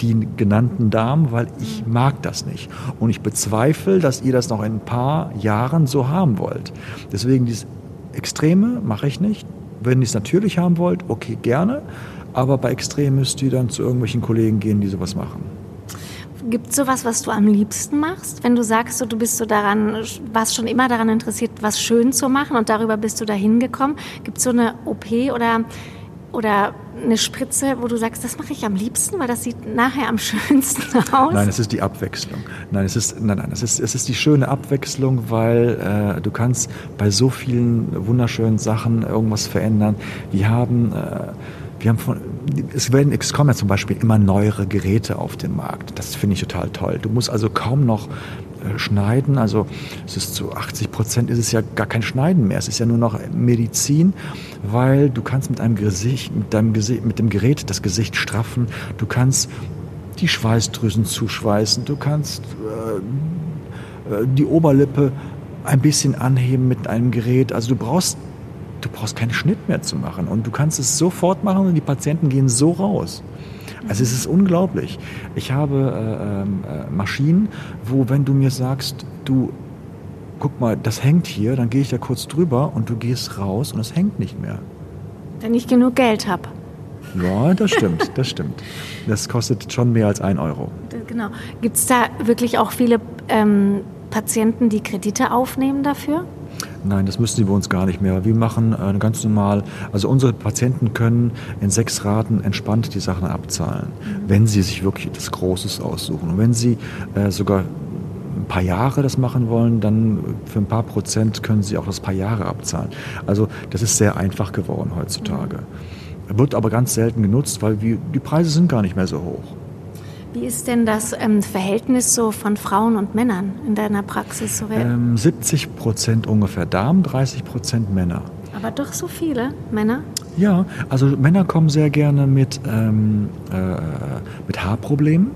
die genannten Damen, weil ich mhm. mag das nicht. Und ich bezweifle, dass ihr das noch in ein paar Jahren so haben wollt. Deswegen dieses Extreme mache ich nicht. Wenn ihr es natürlich haben wollt, okay, gerne. Aber bei Extrem müsst ihr dann zu irgendwelchen Kollegen gehen, die sowas machen. Gibt es sowas, was du am liebsten machst? Wenn du sagst, so, du bist so daran, warst schon immer daran interessiert, was schön zu machen und darüber bist du dahin gekommen. Gibt es so eine OP oder, oder eine Spritze, wo du sagst, das mache ich am liebsten, weil das sieht nachher am schönsten aus? Nein, es ist die Abwechslung. Nein, es ist, nein, nein, es ist, es ist die schöne Abwechslung, weil äh, du kannst bei so vielen wunderschönen Sachen irgendwas verändern. Wir haben äh, wir haben von, es, werden, es kommen ja zum Beispiel immer neuere Geräte auf den Markt. Das finde ich total toll. Du musst also kaum noch äh, schneiden. Also es ist zu 80 Prozent ist es ja gar kein Schneiden mehr. Es ist ja nur noch Medizin, weil du kannst mit einem Gesicht, mit deinem Gesicht, mit dem Gerät das Gesicht straffen. Du kannst die Schweißdrüsen zuschweißen. Du kannst äh, äh die Oberlippe ein bisschen anheben mit einem Gerät. Also du brauchst du brauchst keinen Schnitt mehr zu machen und du kannst es sofort machen und die Patienten gehen so raus. Also es ist unglaublich. Ich habe äh, ähm, äh, Maschinen, wo wenn du mir sagst, du guck mal, das hängt hier, dann gehe ich da kurz drüber und du gehst raus und es hängt nicht mehr. Wenn ich genug Geld habe. Ja, das stimmt, das stimmt. Das kostet schon mehr als ein Euro. Genau. Gibt es da wirklich auch viele ähm, Patienten, die Kredite aufnehmen dafür? Nein, das müssen sie bei uns gar nicht mehr. Wir machen äh, ganz normal, also unsere Patienten können in sechs Raten entspannt die Sachen abzahlen, mhm. wenn sie sich wirklich etwas Großes aussuchen. Und wenn sie äh, sogar ein paar Jahre das machen wollen, dann für ein paar Prozent können sie auch das paar Jahre abzahlen. Also das ist sehr einfach geworden heutzutage. Mhm. Wird aber ganz selten genutzt, weil wir, die Preise sind gar nicht mehr so hoch. Wie ist denn das ähm, Verhältnis so von Frauen und Männern in deiner Praxis? So ähm, 70 Prozent ungefähr Damen, 30 Prozent Männer. Aber doch so viele Männer? Ja, also Männer kommen sehr gerne mit, ähm, äh, mit Haarproblemen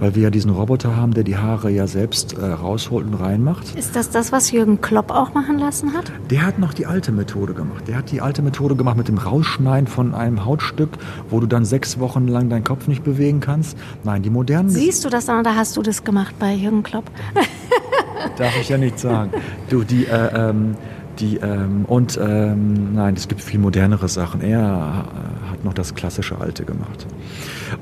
weil wir ja diesen Roboter haben, der die Haare ja selbst äh, rausholt und reinmacht. Ist das das, was Jürgen Klopp auch machen lassen hat? Der hat noch die alte Methode gemacht. Der hat die alte Methode gemacht mit dem Rausschneiden von einem Hautstück, wo du dann sechs Wochen lang deinen Kopf nicht bewegen kannst. Nein, die modernen... Siehst du das oder hast du das gemacht bei Jürgen Klopp? Darf ich ja nicht sagen. Du, die... Äh, ähm, die, ähm, und ähm, nein, es gibt viel modernere Sachen. Er hat noch das klassische Alte gemacht.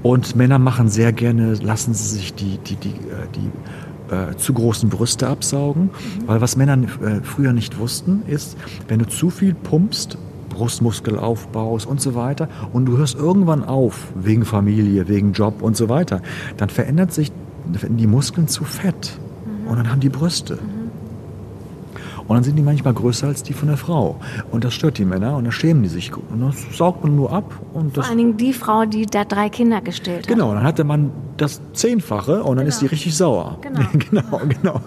Und Männer machen sehr gerne, lassen sie sich die, die, die, äh, die äh, zu großen Brüste absaugen. Mhm. Weil was Männer äh, früher nicht wussten, ist, wenn du zu viel pumpst, Brustmuskel aufbaust und so weiter und du hörst irgendwann auf, wegen Familie, wegen Job und so weiter, dann verändert sich die Muskeln zu fett mhm. und dann haben die Brüste. Mhm. Und dann sind die manchmal größer als die von der Frau. Und das stört die Männer und dann schämen die sich. Und das saugt man nur ab. Und Vor allen Dingen die Frau, die da drei Kinder gestillt hat. Genau, dann hatte man das Zehnfache und dann genau. ist die richtig sauer. Genau, genau. genau.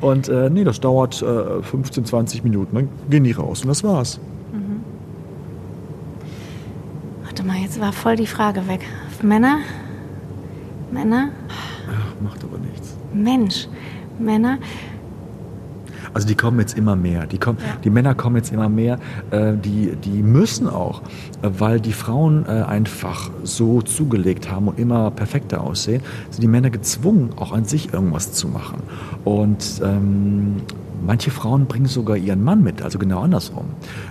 Und äh, nee, das dauert äh, 15, 20 Minuten. Dann gehen die raus und das war's. Mhm. Warte mal, jetzt war voll die Frage weg. Männer? Männer? Ach, macht aber nichts. Mensch, Männer. Also die kommen jetzt immer mehr. Die, kommen, ja. die Männer kommen jetzt immer mehr. Äh, die, die müssen auch, äh, weil die Frauen äh, einfach so zugelegt haben und immer perfekter aussehen, sind die Männer gezwungen, auch an sich irgendwas zu machen. Und ähm, Manche Frauen bringen sogar ihren Mann mit, also genau andersrum.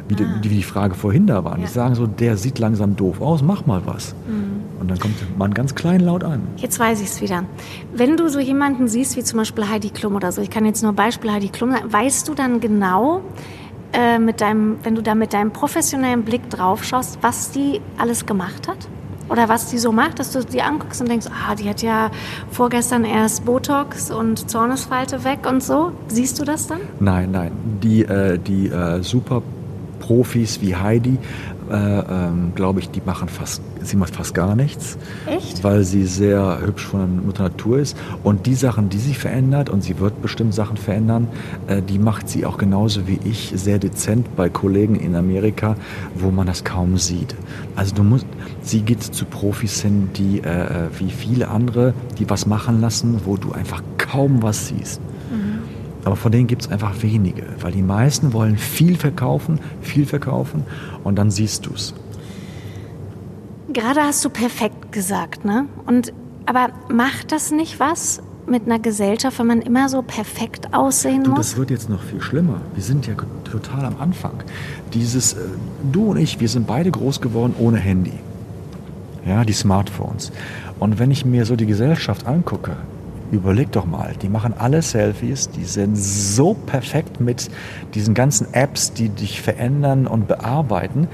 Wie, ah. die, wie die Frage vorhin da war. Ja. Die sagen so, der sieht langsam doof aus, mach mal was. Mhm. Und dann kommt man ganz klein laut an. Jetzt weiß ich es wieder. Wenn du so jemanden siehst, wie zum Beispiel Heidi Klum oder so, ich kann jetzt nur Beispiel Heidi Klum, weißt du dann genau, äh, mit deinem, wenn du da mit deinem professionellen Blick drauf schaust, was die alles gemacht hat? Oder was die so macht, dass du die anguckst und denkst, ah, die hat ja vorgestern erst Botox und Zornesfalte weg und so. Siehst du das dann? Nein, nein. Die, äh, die äh, super Profis wie Heidi äh, ähm, glaube ich, die machen fast, sie macht fast gar nichts. Echt? Weil sie sehr hübsch von Mutter Natur ist. Und die Sachen, die sie verändert, und sie wird bestimmt Sachen verändern, äh, die macht sie auch genauso wie ich sehr dezent bei Kollegen in Amerika, wo man das kaum sieht. Also du musst, sie geht zu Profis hin, die äh, äh wie viele andere, die was machen lassen, wo du einfach kaum was siehst. Aber von denen gibt es einfach wenige, weil die meisten wollen viel verkaufen, viel verkaufen und dann siehst du es. Gerade hast du perfekt gesagt, ne? Und aber macht das nicht was mit einer Gesellschaft, wenn man immer so perfekt aussehen du, muss? Das wird jetzt noch viel schlimmer. Wir sind ja total am Anfang. Dieses, äh, du und ich, wir sind beide groß geworden ohne Handy. Ja, die Smartphones. Und wenn ich mir so die Gesellschaft angucke, Überleg doch mal, die machen alle Selfies, die sind so perfekt mit diesen ganzen Apps, die dich verändern und bearbeiten.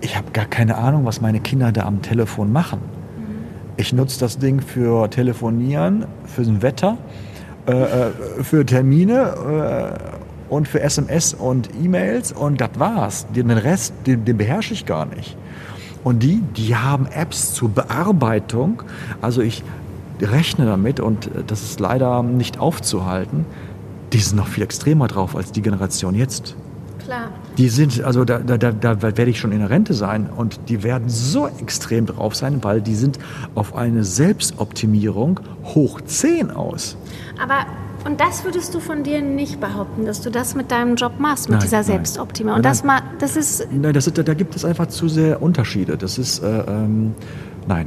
Ich habe gar keine Ahnung, was meine Kinder da am Telefon machen. Ich nutze das Ding für Telefonieren, für das Wetter, äh, äh für Termine äh, und für SMS und E-Mails und das war's. Den Rest, den, den beherrsche ich gar nicht. Und die, die haben Apps zur Bearbeitung. Also ich rechne damit und äh, das ist leider nicht aufzuhalten, die sind noch viel extremer drauf als die Generation jetzt. Klar. Die sind, also da, da, da werde ich schon in der Rente sein und die werden so extrem drauf sein, weil die sind auf eine Selbstoptimierung hoch 10 aus. Aber und das würdest du von dir nicht behaupten, dass du das mit deinem Job machst, mit nein, dieser Selbstoptimierung. Und das, mal, das ist. Nein, das ist, da gibt es einfach zu sehr Unterschiede. Das ist, äh, ähm, nein,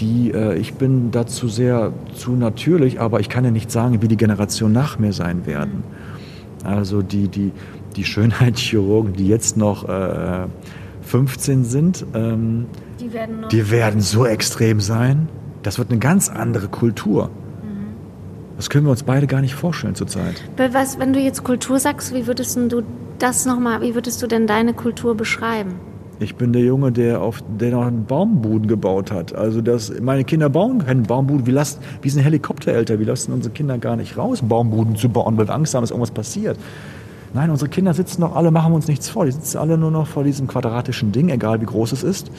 die, äh, ich bin dazu sehr zu natürlich, aber ich kann ja nicht sagen, wie die Generationen nach mir sein werden. Also die, die, die Schönheitschirurgen, die jetzt noch äh, 15 sind, ähm, Die werden noch. die werden so extrem sein. Das wird eine ganz andere Kultur. Das können wir uns beide gar nicht vorstellen zurzeit. Was, wenn du jetzt Kultur sagst, wie würdest du das nochmal, wie würdest du denn deine Kultur beschreiben? Ich bin der Junge, der auf der noch einen Baumbuden gebaut hat. Also das, meine Kinder bauen keinen Baumbuden. Wir, lassen, wir sind Helikoptereltern. Wir lassen unsere Kinder gar nicht raus, Baumbuden zu bauen, weil wir Angst haben, dass irgendwas passiert. Nein, unsere Kinder sitzen noch alle, machen uns nichts vor. Die sitzen alle nur noch vor diesem quadratischen Ding, egal wie groß es ist,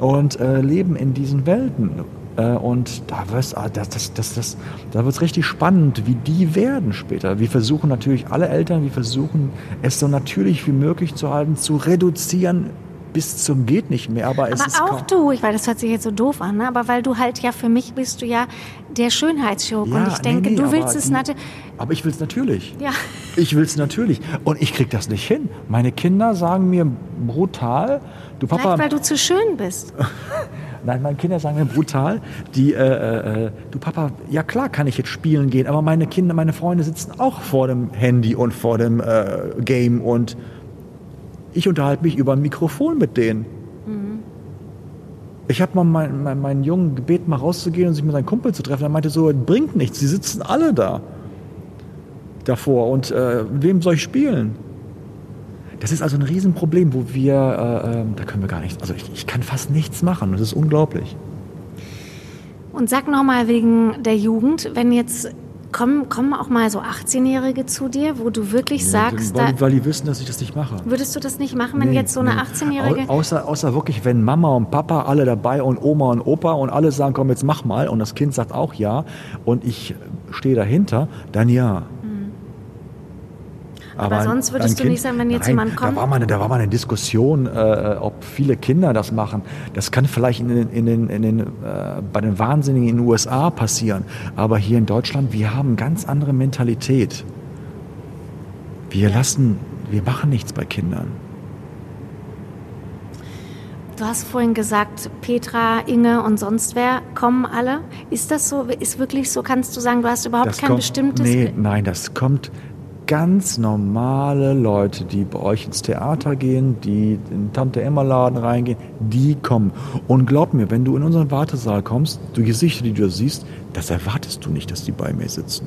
und äh, leben in diesen Welten. Äh, und da wird's, ah, das, das, das, das, da wird es richtig spannend, wie die werden später. Wir versuchen natürlich, alle Eltern, wir versuchen es so natürlich wie möglich zu halten, zu reduzieren bis zum geht nicht mehr. Aber es Aber ist auch du, ich weiß, das hört sich jetzt so doof an, ne? aber weil du halt ja für mich bist du ja der Schönheitschirurg und ich nee, denke, nee, du aber willst es natürlich. Aber ich will es natürlich. Ja. Ich will es natürlich. Und ich krieg das nicht hin. Meine Kinder sagen mir brutal, du Papa. Vielleicht, weil du zu schön bist. Nein, meine Kinder sagen mir brutal, die, äh, äh, du Papa, ja klar kann ich jetzt spielen gehen, aber meine Kinder, meine Freunde sitzen auch vor dem Handy und vor dem äh, Game und ich unterhalte mich über ein Mikrofon mit denen. Ich habe mal meinen, meinen, meinen Jungen gebeten, mal rauszugehen und sich mit seinem Kumpel zu treffen. Er meinte so, bringt nichts, die sitzen alle da davor und äh, mit wem soll ich spielen? Das ist also ein Riesenproblem, wo wir, äh, äh, da können wir gar nichts, also ich, ich kann fast nichts machen. Das ist unglaublich. Und sag nochmal wegen der Jugend, wenn jetzt kommen, kommen auch mal so 18-Jährige zu dir, wo du wirklich sagst, da, weil, weil die wissen, dass ich das nicht mache. würdest du das nicht machen, wenn Nee, jetzt so eine nee. 18-Jährige. Au- Außer, außer wirklich, wenn Mama und Papa alle dabei und Oma und Opa und alle sagen, komm, jetzt mach mal. Und das Kind sagt auch ja. Und ich stehe dahinter, dann ja. Aber sonst würdest du nicht sagen, wenn jetzt Nein, jemand kommt? Da war mal eine, da war mal eine Diskussion, äh, ob viele Kinder das machen. Das kann vielleicht in den, in den, in den, äh, bei den Wahnsinnigen in den USA passieren. Aber hier in Deutschland, wir haben ganz andere Mentalität. Wir lassen, wir machen nichts bei Kindern. Du hast vorhin gesagt, Petra, Inge und sonst wer kommen alle. Ist das so? Ist wirklich so? Kannst du sagen, du hast überhaupt Das kein kommt, bestimmtes. Nee, nein, das kommt ganz normale Leute, die bei euch ins Theater gehen, die in Tante Emma Laden reingehen, die kommen. Und glaub mir, wenn du in unseren Wartesaal kommst, die Gesichter, die du da siehst, das erwartest du nicht, dass die bei mir sitzen.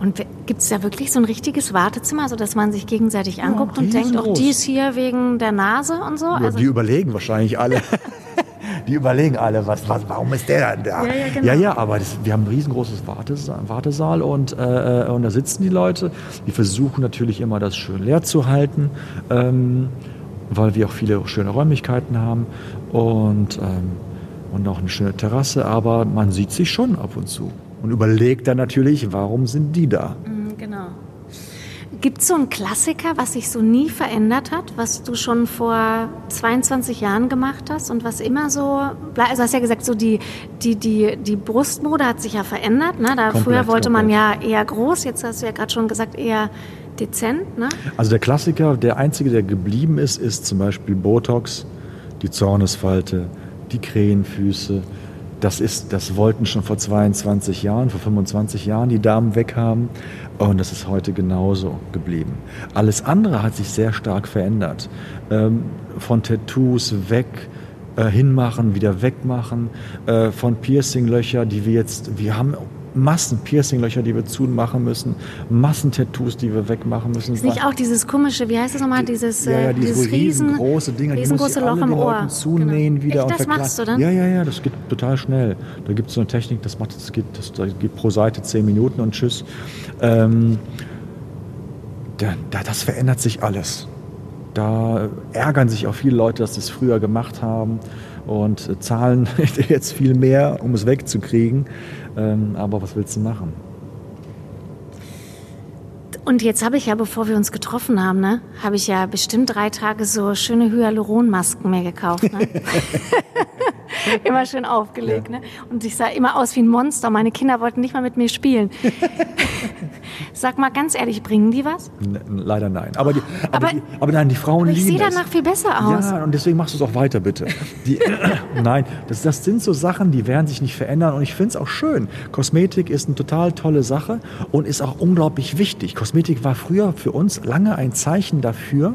Und gibt es da wirklich so ein richtiges Wartezimmer, so dass man sich gegenseitig anguckt und denkt, auch riesengroß. die ist hier wegen der Nase und so? Ja, Also, die überlegen wahrscheinlich alle. Die überlegen alle, was, was, warum ist der dann da? Ja, ja, genau. ja, ja, aber das, wir haben ein riesengroßes Wartesaal, Wartesaal und, äh, und da sitzen die Leute. Die versuchen natürlich immer, das schön leer zu halten, ähm, weil wir auch viele schöne Räumlichkeiten haben und, ähm, und auch eine schöne Terrasse. Aber man sieht sich schon ab und zu und überlegt dann natürlich, warum sind die da? Mm, genau. Gibt es so einen Klassiker, was sich so nie verändert hat, was du schon vor 22 Jahren gemacht hast und was immer so? Also hast ja gesagt, so die, die, die, die Brustmode hat sich ja verändert. Ne? Da Komplett, früher wollte man komplett. ja eher groß, jetzt hast du ja gerade schon gesagt, eher dezent. Ne? Also der Klassiker, der einzige, der geblieben ist, ist zum Beispiel Botox, die Zornesfalte, die Krähenfüße. Das, ist, das wollten schon vor 22 Jahren, vor 25 Jahren die Damen weghaben. Und das ist heute genauso geblieben. Alles andere hat sich sehr stark verändert. Ähm, von Tattoos weg, äh, hinmachen, wieder wegmachen, äh, von Piercinglöcher, die wir jetzt, wir haben Massen Piercinglöcher, die wir zumachen müssen, Massen Tattoos, die wir wegmachen müssen. Ist nicht auch dieses komische, wie heißt das nochmal, dieses, Ja, ja, äh, diese dieses riesen, riesengroße Dinger, riesengroße die muss Loch ich im alle den Ohr. Leuten zunähen Genau. wieder Echt, und das machst du dann? Ja, ja, ja, das geht total schnell. Da gibt es so eine Technik, das macht, das geht, das, das geht pro Seite zehn Minuten und tschüss. Ähm, da, da, das verändert sich alles. Da ärgern sich auch viele Leute, dass sie es früher gemacht haben und äh, zahlen jetzt viel mehr, um es wegzukriegen. Ähm, aber was willst du machen? Und jetzt habe ich ja, bevor wir uns getroffen haben, ne, habe ich ja bestimmt drei Tage so schöne Hyaluronmasken mir gekauft. Ne? immer schön aufgelegt. Ja. Ne? Und ich sah immer aus wie ein Monster. Meine Kinder wollten nicht mal mit mir spielen. Sag mal ganz ehrlich, bringen die was? N leider nein. Aber, die, aber, aber, die, aber nein, die Frauen aber ich lieben Ich sehe danach viel besser aus. Ja, und deswegen machst du es auch weiter, bitte. Die, nein, das, das sind so Sachen, die werden sich nicht verändern. Und ich finde es auch schön. Kosmetik ist eine total tolle Sache und ist auch unglaublich wichtig. Kosmetik war früher für uns lange ein Zeichen dafür,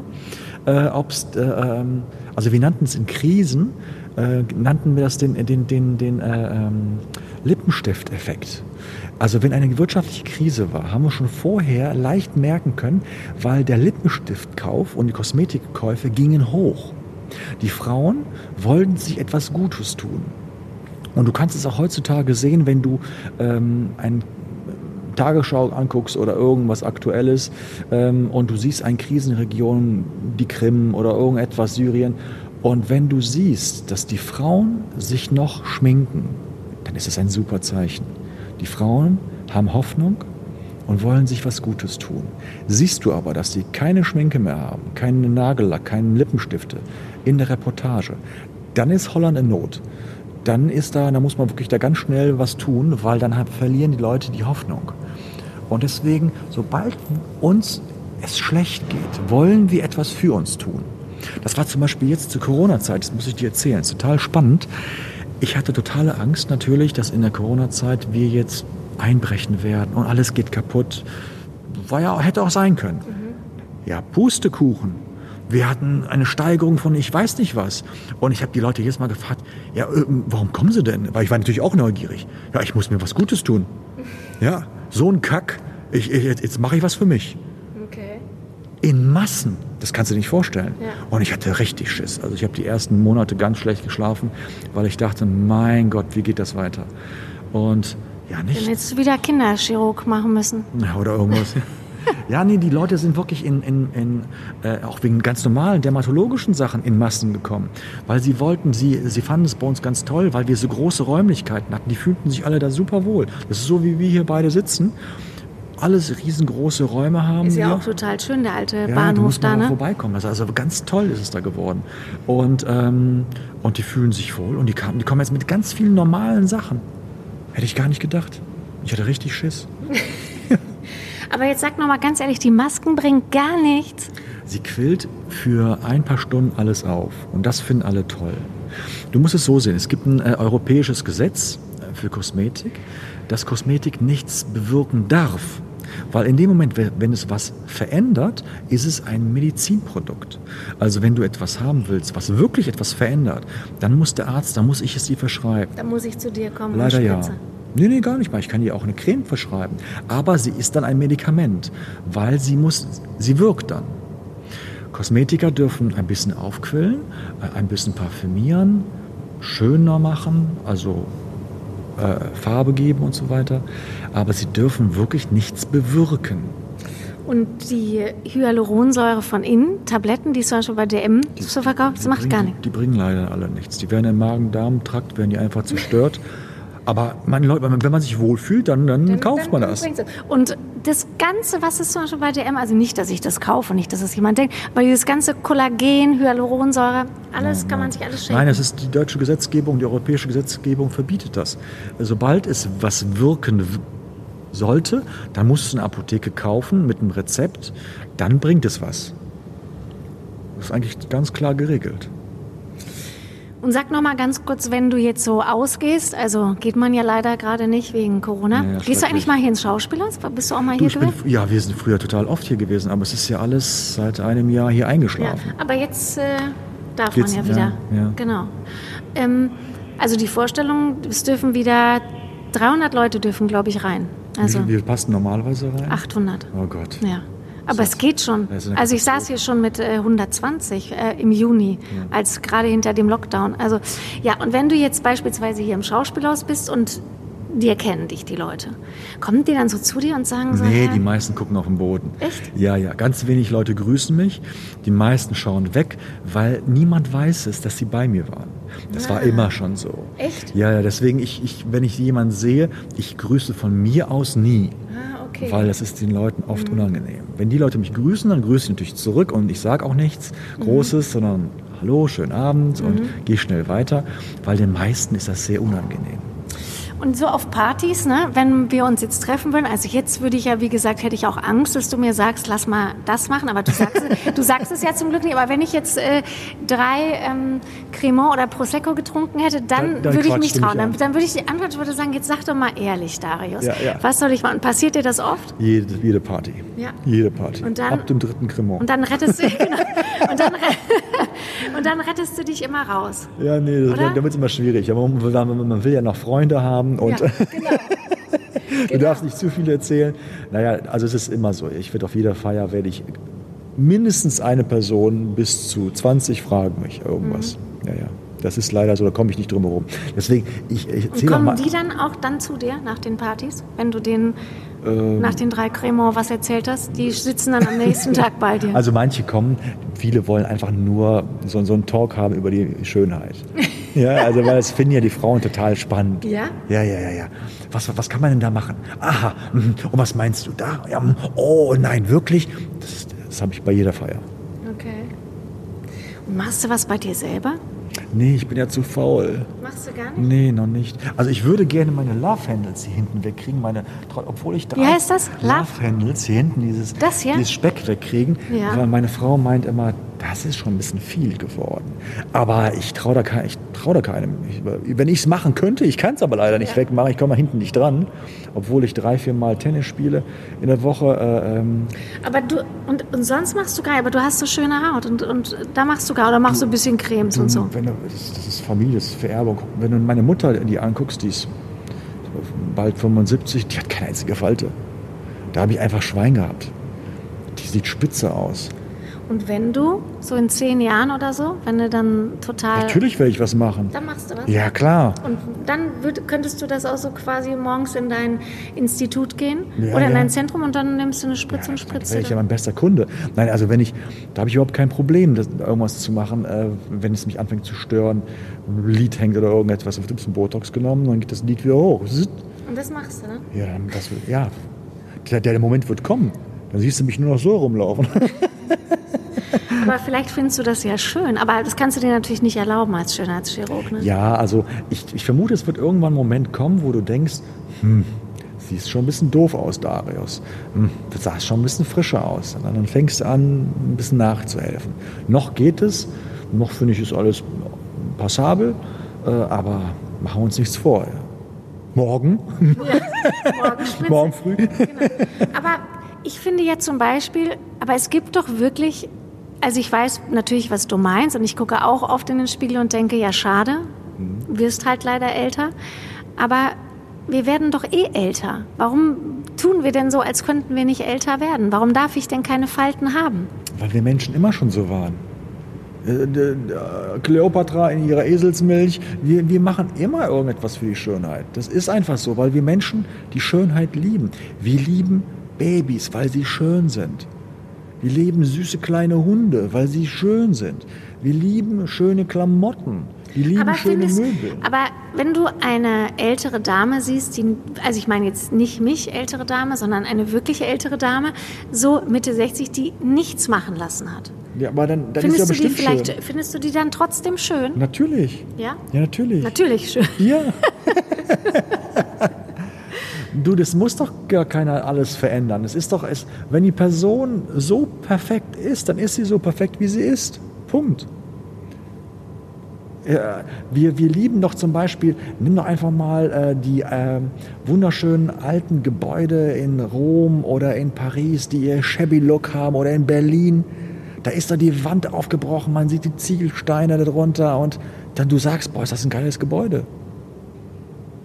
äh, ob's, äh, ähm, also wir nannten es in Krisen, äh, nannten wir das den, den, den, den äh, ähm, Lippenstifteffekt. Also wenn eine wirtschaftliche Krise war, haben wir schon vorher leicht merken können, weil der Lippenstiftkauf und die Kosmetikkäufe gingen hoch. Die Frauen wollten sich etwas Gutes tun. Und du kannst es auch heutzutage sehen, wenn du ähm, ein Tagesschau anguckst oder irgendwas Aktuelles ähm, und du siehst eine Krisenregion, die Krim oder irgendetwas Syrien. Und wenn du siehst, dass die Frauen sich noch schminken, dann ist es ein super Zeichen. Die Frauen haben Hoffnung und wollen sich was Gutes tun. Siehst du aber, dass sie keine Schminke mehr haben, keinen Nagellack, keinen Lippenstifte in der Reportage, dann ist Holland in Not. Dann ist da, da muss man wirklich da ganz schnell was tun, weil dann verlieren die Leute die Hoffnung. Und deswegen, sobald uns es schlecht geht, wollen wir etwas für uns tun. Das war zum Beispiel jetzt zur Corona-Zeit, das muss ich dir erzählen, das ist total spannend. Ich hatte totale Angst natürlich, dass in der Corona-Zeit wir jetzt einbrechen werden und alles geht kaputt. War ja, hätte auch sein können. Mhm. Ja, Pustekuchen. Wir hatten eine Steigerung von ich weiß nicht was. Und ich habe die Leute jetzt mal gefragt, ja, äh, warum kommen sie denn? Weil ich war natürlich auch neugierig. Ja, ich muss mir was Gutes tun. Ja, so ein Kack. Ich, ich, jetzt mache ich was für mich. In Massen. Das kannst du dir nicht vorstellen. Ja. Und ich hatte richtig Schiss. Also ich habe die ersten Monate ganz schlecht geschlafen, weil ich dachte, mein Gott, wie geht das weiter? Und ja, nicht. Dann hättest du wieder Kinderchirurg machen müssen. Ja, oder irgendwas. ja, nee, die Leute sind wirklich in, in, in äh, auch wegen ganz normalen dermatologischen Sachen in Massen gekommen. Weil sie wollten, sie, sie fanden es bei uns ganz toll, weil wir so große Räumlichkeiten hatten. Die fühlten sich alle da super wohl. Das ist so, wie wir hier beide sitzen alles riesengroße Räume haben. Ist ja wir. auch total schön, der alte ja, Bahnhof da. Muss man da, ne? vorbeikommen. Also, also ganz toll ist es da geworden. Und, ähm, und die fühlen sich wohl und die, kamen, die kommen jetzt mit ganz vielen normalen Sachen. Hätte ich gar nicht gedacht. Ich hatte richtig Schiss. Aber jetzt sag noch mal ganz ehrlich, die Masken bringen gar nichts. Sie quillt für ein paar Stunden alles auf. Und das finden alle toll. Du musst es so sehen. Es gibt ein äh, europäisches Gesetz äh, für Kosmetik, dass Kosmetik nichts bewirken darf. Weil in dem Moment, wenn es was verändert, ist es ein Medizinprodukt. Also wenn du etwas haben willst, was wirklich etwas verändert, dann muss der Arzt, dann muss ich es dir verschreiben. Dann muss ich zu dir kommen. Leider ja. Nee, nee, gar nicht mal. Ich kann dir auch eine Creme verschreiben. Aber sie ist dann ein Medikament, weil sie muss, sie wirkt dann. Kosmetiker dürfen ein bisschen aufquillen, äh, ein bisschen parfümieren, schöner machen, also äh, Farbe geben und so weiter. Aber sie dürfen wirklich nichts bewirken. Und die Hyaluronsäure von innen, Tabletten, die zum Beispiel bei DM die, zu verkaufen, das macht bringen, gar nichts. Die bringen leider alle nichts. Die werden im Magen-Darm-Trakt, werden die einfach zerstört. Aber meine Leute, wenn man sich wohlfühlt, dann, dann, dann kauft dann man das. Und das Ganze, was ist zum Beispiel bei DM, also nicht, dass ich das kaufe, nicht, dass es jemand denkt, aber dieses ganze Kollagen, Hyaluronsäure, alles ja, kann man sich alles schenken. Nein, das ist die deutsche Gesetzgebung, die europäische Gesetzgebung verbietet das. Sobald es was wirken sollte, dann muss es eine Apotheke kaufen mit einem Rezept, dann bringt es was. Das ist eigentlich ganz klar geregelt. Und sag noch mal ganz kurz, wenn du jetzt so ausgehst, also geht man ja leider gerade nicht wegen Corona. Ja, Gehst du eigentlich mal hier ins Schauspielhaus? Bist du auch mal du, hier gewesen? Bin, ja, wir sind früher total oft hier gewesen, aber es ist ja alles seit einem Jahr hier eingeschlafen. Ja, aber jetzt äh, darf Geht's, man ja wieder. Ja, genau. Ähm, also die Vorstellung, es dürfen wieder 300 Leute dürfen, glaube ich, rein. Also wie, wie passen normalerweise rein? 800. Oh Gott. Ja. Aber es geht schon. Also ich saß hier schon mit äh, 120 äh, im Juni, ja. als gerade hinter dem Lockdown. Also ja, und wenn du jetzt beispielsweise hier im Schauspielhaus bist und die erkennen dich, die Leute. Kommen die dann so zu dir und sagen so? Nee, die meisten gucken auf den Boden. Echt? Ja, ja. Ganz wenig Leute grüßen mich. Die meisten schauen weg, weil niemand weiß es, dass sie bei mir waren. Das ah. war immer schon so. Echt? Ja, ja. Deswegen, ich, ich, wenn ich jemanden sehe, ich grüße von mir aus nie. Ah, okay. Weil das ist den Leuten oft mhm. unangenehm. Wenn die Leute mich grüßen, dann grüße ich natürlich zurück und ich sage auch nichts mhm. Großes, mhm. sondern Hallo, schönen Abend und gehe schnell weiter, weil den meisten ist das sehr unangenehm. Und so auf Partys, ne, wenn wir uns jetzt treffen würden, also jetzt würde ich ja, wie gesagt, hätte ich auch Angst, dass du mir sagst, lass mal das machen, aber du sagst, du sagst es ja zum Glück nicht, aber wenn ich jetzt äh, drei ähm, Cremant oder Prosecco getrunken hätte, dann, Dann- dann würde ich mich du mich trauen. Dann, an. dann würde ich die Antwort würde sagen, jetzt sag doch mal ehrlich, Darius, Ja, ja. was soll ich machen? Passiert dir das oft? Jede, jede Party. Ja. Jede Party. Und dann- Ab dem dritten Cremant. Und dann rettest du, genau, und, dann, und dann rettest du dich immer raus. Ja, nee, das, Oder? da wird es immer schwierig. Aber man, man will ja noch Freunde haben und Ja, genau. du darfst nicht zu viel erzählen. Naja, also es ist immer so. Ich werde auf jeder Feier werde ich mindestens eine Person bis zu 20 fragen mich irgendwas. Mhm. Ja, ja. Das ist leider so, da komme ich nicht drum herum. Deswegen, ich, ich Und erzähle kommen mal. die dann auch dann zu dir nach den Partys, wenn du denen Ähm. nach den drei Cremant was erzählt hast? Die sitzen dann am nächsten Tag bei dir. Also manche kommen, viele wollen einfach nur so, so einen Talk haben über die Schönheit. Ja, also weil das finden ja die Frauen total spannend. Ja? Ja, ja, ja, ja. Was, was kann man denn da machen? Aha, mhm. und was meinst du da? Ja, mhm. oh nein, wirklich? Das, das habe ich bei jeder Feier. Okay. Und machst du was bei dir selber? Nee, ich bin ja zu faul. Machst du gar nicht? Nee, noch nicht. Also ich würde gerne meine Love Handles hier hinten wegkriegen, meine, obwohl ich drei Wie heißt das? Love- Love Handles hier hinten dieses, Das hier? dieses Speck wegkriegen, Ja. weil meine Frau meint immer, das ist schon ein bisschen viel geworden. Aber ich traue da, kein, ich trau da keinem. Ich, wenn ich es machen könnte, ich kann es aber leider nicht wegmachen, ich komme hinten nicht dran, obwohl ich drei, vier Mal Tennis spiele in der Woche. Äh, ähm, Aber du, und, und sonst machst du gar nicht, aber du hast so schöne Haut und, und da machst du gar, oder machst du ein bisschen Cremes und so. Wenn du, das, das ist Familie, das ist Vererbung. Wenn du meine Mutter die anguckst, die ist bald 75, die hat keine einzige Falte. Da habe ich einfach Schwein gehabt. Die sieht spitze aus. Und wenn du, so in zehn Jahren oder so, wenn du dann total... Natürlich werde ich was machen. Dann machst du was? Ja, klar. Und dann würd, könntest du das auch so quasi morgens in dein Institut gehen Ja, oder in ja. dein Zentrum und dann nimmst du eine Spritze und Da spritzt wäre ich ja mein bester Kunde. Nein, also wenn ich, da habe ich überhaupt kein Problem, das, irgendwas zu machen, äh, wenn es mich anfängt zu stören, ein Lied hängt oder irgendetwas, dann wird ein bisschen Botox genommen, dann geht das Lied wieder hoch. Und das machst du, ne? Ja, dann- das, ja. Der, der Moment wird kommen. Dann siehst du mich nur noch so rumlaufen. Aber vielleicht findest du das ja schön. Aber das kannst du dir natürlich nicht erlauben als Schönheitschirurg, ne? Ja, also ich, ich vermute, es wird irgendwann ein Moment kommen, wo du denkst, hm, siehst schon ein bisschen doof aus, Darius. Hm, du sahst schon ein bisschen frischer aus. Und dann fängst du an, ein bisschen nachzuhelfen. Noch geht es, noch finde ich es alles passabel, äh, aber machen wir uns nichts vor. Morgen, Morgen spritzt morgen früh. Aber ich finde ja zum Beispiel, aber es gibt doch wirklich, also ich weiß natürlich, was du meinst und ich gucke auch oft in den Spiegel und denke, ja schade, wirst halt leider älter, aber wir werden doch eh älter. Warum tun wir denn so, als könnten wir nicht älter werden? Warum darf ich denn keine Falten haben? Weil wir Menschen immer schon so waren. Äh, d- Kleopatra in ihrer Eselsmilch. Wir, wir machen immer irgendetwas für die Schönheit. Das ist einfach so, weil wir Menschen die Schönheit lieben. Wir lieben Babys, weil sie schön sind. Wir lieben süße kleine Hunde, weil sie schön sind. Wir lieben schöne Klamotten. Wir lieben Aber, schöne findest, Möbel. aber wenn du eine ältere Dame siehst, die, also ich meine jetzt nicht mich, ältere Dame, sondern eine wirkliche ältere Dame, so Mitte 60, die nichts machen lassen hat. Ja, aber dann, dann Findest ist du ja die bestimmt vielleicht, schön. findest du die dann trotzdem schön? Natürlich. Ja? Ja, natürlich. Natürlich schön. Ja. du, das muss doch gar keiner alles verändern. Es ist doch, es, wenn die Person so perfekt ist, dann ist sie so perfekt, wie sie ist. Punkt. Wir, wir lieben doch zum Beispiel, nimm doch einfach mal äh, die äh, wunderschönen alten Gebäude in Rom oder in Paris, die ihr shabby Look haben oder in Berlin. Da ist da die Wand aufgebrochen, man sieht die Ziegelsteine darunter und dann du sagst, boah, ist das ein geiles Gebäude.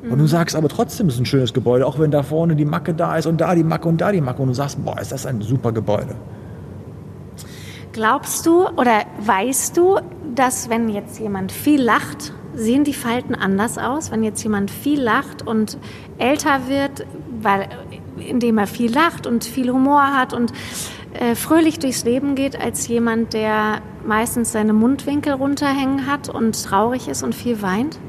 Und du sagst aber trotzdem, es ist ein schönes Gebäude, auch wenn da vorne die Macke da ist und da die Macke und da die Macke und du sagst, boah, ist das ein super Gebäude. Glaubst du oder weißt du, dass wenn jetzt jemand viel lacht, sehen die Falten anders aus? Wenn jetzt jemand viel lacht und älter wird, weil, indem er viel lacht und viel Humor hat und äh, fröhlich durchs Leben geht, als jemand, der meistens seine Mundwinkel runterhängen hat und traurig ist und viel weint?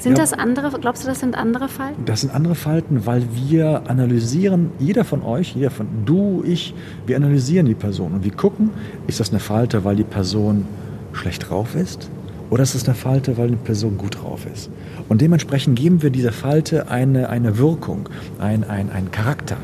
Sind Ja. das andere, glaubst du, das sind andere Falten? Das sind andere Falten, weil wir analysieren, jeder von euch, jeder von du, ich, wir analysieren die Person und wir gucken, ist das eine Falte, weil die Person schlecht drauf ist oder ist es eine Falte, weil eine Person gut drauf ist. Und dementsprechend geben wir dieser Falte eine, eine Wirkung, ein, ein, einen Charakter.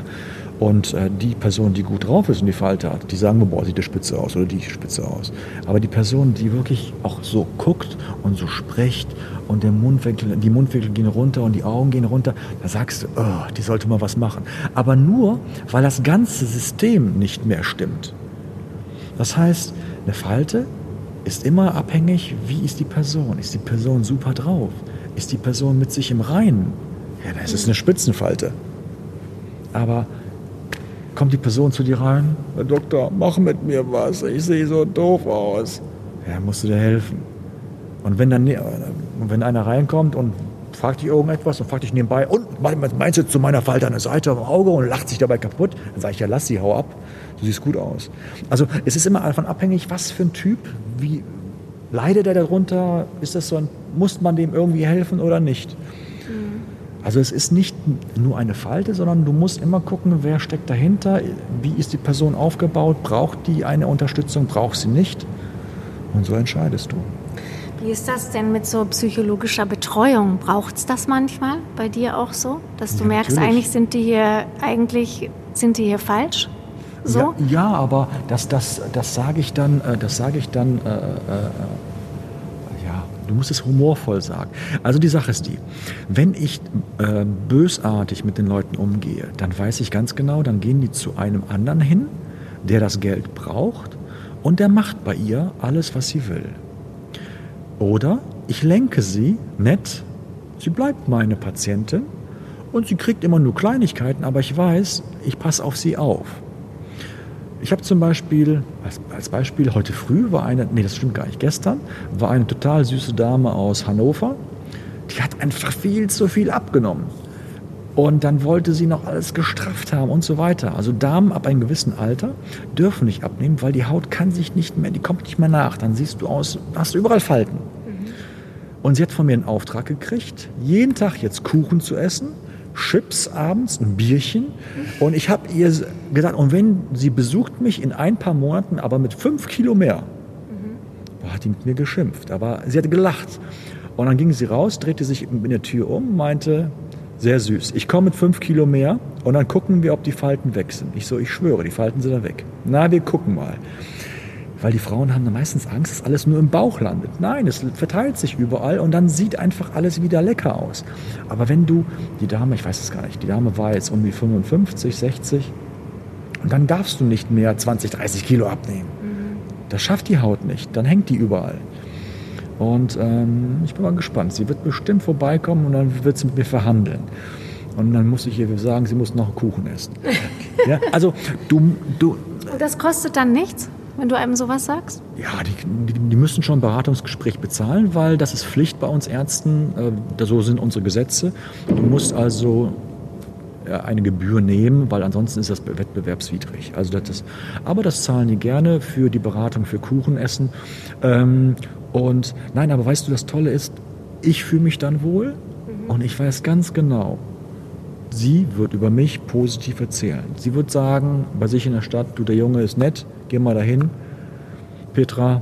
Und äh, die Person, die gut drauf ist und die Falte hat, die sagen, boah, sieht der spitze aus oder die spitze aus. Aber die Person, die wirklich auch so guckt und so spricht und der Mundwinkel, die Mundwinkel gehen runter und die Augen gehen runter, da sagst du, oh, die sollte mal was machen. Aber nur, weil das ganze System nicht mehr stimmt. Das heißt, eine Falte ist immer abhängig, wie ist die Person. Ist die Person super drauf? Ist die Person mit sich im Reinen? Ja, das ist eine Spitzenfalte. Aber kommt die Person zu dir rein, Herr Doktor, mach mit mir was, ich sehe so doof aus. Ja, musst du dir helfen. Und wenn dann wenn einer reinkommt und fragt dich irgendetwas und fragt dich nebenbei, und meinst du zu meiner Falte an der Seite am Auge und lacht sich dabei kaputt, dann sage ich ja, lass sie, hau ab, du siehst gut aus. Also es ist immer davon abhängig, was für ein Typ, wie leidet er darunter, ist das so ein, muss man dem irgendwie helfen oder nicht? Also es ist nicht nur eine Falte, sondern du musst immer gucken, wer steckt dahinter, wie ist die Person aufgebaut, braucht die eine Unterstützung, braucht sie nicht. Und so entscheidest du. Wie ist das denn mit so psychologischer Betreuung? Braucht es das manchmal bei dir auch so, dass du ja, merkst, natürlich. eigentlich sind die hier eigentlich sind die hier falsch? So? Ja, ja aber das, das, das sage ich dann, äh, das sage ich dann äh, äh, Du musst es humorvoll sagen. Also die Sache ist die, wenn ich äh, bösartig mit den Leuten umgehe, dann weiß ich ganz genau, dann gehen die zu einem anderen hin, der das Geld braucht und der macht bei ihr alles, was sie will. Oder ich lenke sie nett, sie bleibt meine Patientin und sie kriegt immer nur Kleinigkeiten, aber ich weiß, ich passe auf sie auf. Ich habe zum Beispiel, als, als, Beispiel, heute früh war eine, nee, das stimmt gar nicht, gestern war eine total süße Dame aus Hannover, die hat einfach viel zu viel abgenommen. Und dann wollte sie noch alles gestrafft haben und so weiter. Also Damen ab einem gewissen Alter dürfen nicht abnehmen, weil die Haut kann sich nicht mehr, die kommt nicht mehr nach. Dann siehst du aus, hast du überall Falten. Mhm. Und sie hat von mir einen Auftrag gekriegt, jeden Tag jetzt Kuchen zu essen Chips abends, ein Bierchen. Und ich habe ihr gesagt, und wenn sie besucht mich in ein paar Monaten, aber mit fünf Kilo mehr, mhm. hat die mit mir geschimpft. Aber sie hat gelacht. Und dann ging sie raus, drehte sich in der Tür um, meinte, sehr süß, ich komme mit fünf Kilo mehr und dann gucken wir, ob die Falten weg sind. Ich so, ich schwöre, die Falten sind da weg. Na, wir gucken mal. Weil die Frauen haben dann meistens Angst, dass alles nur im Bauch landet. Nein, es verteilt sich überall und dann sieht einfach alles wieder lecker aus. Aber wenn du, die Dame, ich weiß es gar nicht, die Dame war jetzt um die 55, 60 und dann darfst du nicht mehr 20, 30 Kilo abnehmen. Mhm. Das schafft die Haut nicht, dann hängt die überall. Und ähm, ich bin mal gespannt. Sie wird bestimmt vorbeikommen und dann wird sie mit mir verhandeln. Und dann muss ich ihr sagen, sie muss noch einen Kuchen essen. ja, also du, du. Das kostet dann nichts? Wenn du einem sowas sagst? Ja, die, die, die, müssen schon ein Beratungsgespräch bezahlen, weil das ist Pflicht bei uns Ärzten. Äh, so sind unsere Gesetze. Du musst also äh, eine Gebühr nehmen, weil ansonsten ist das wettbewerbswidrig. Also das ist, aber das zahlen die gerne für die Beratung für Kuchenessen. Ähm, und nein, aber weißt du, das Tolle ist, ich fühle mich dann wohl mhm. und ich weiß ganz genau, sie wird über mich positiv erzählen. Sie wird sagen, bei sich in der Stadt, du, der Junge ist nett, geh mal dahin. Petra,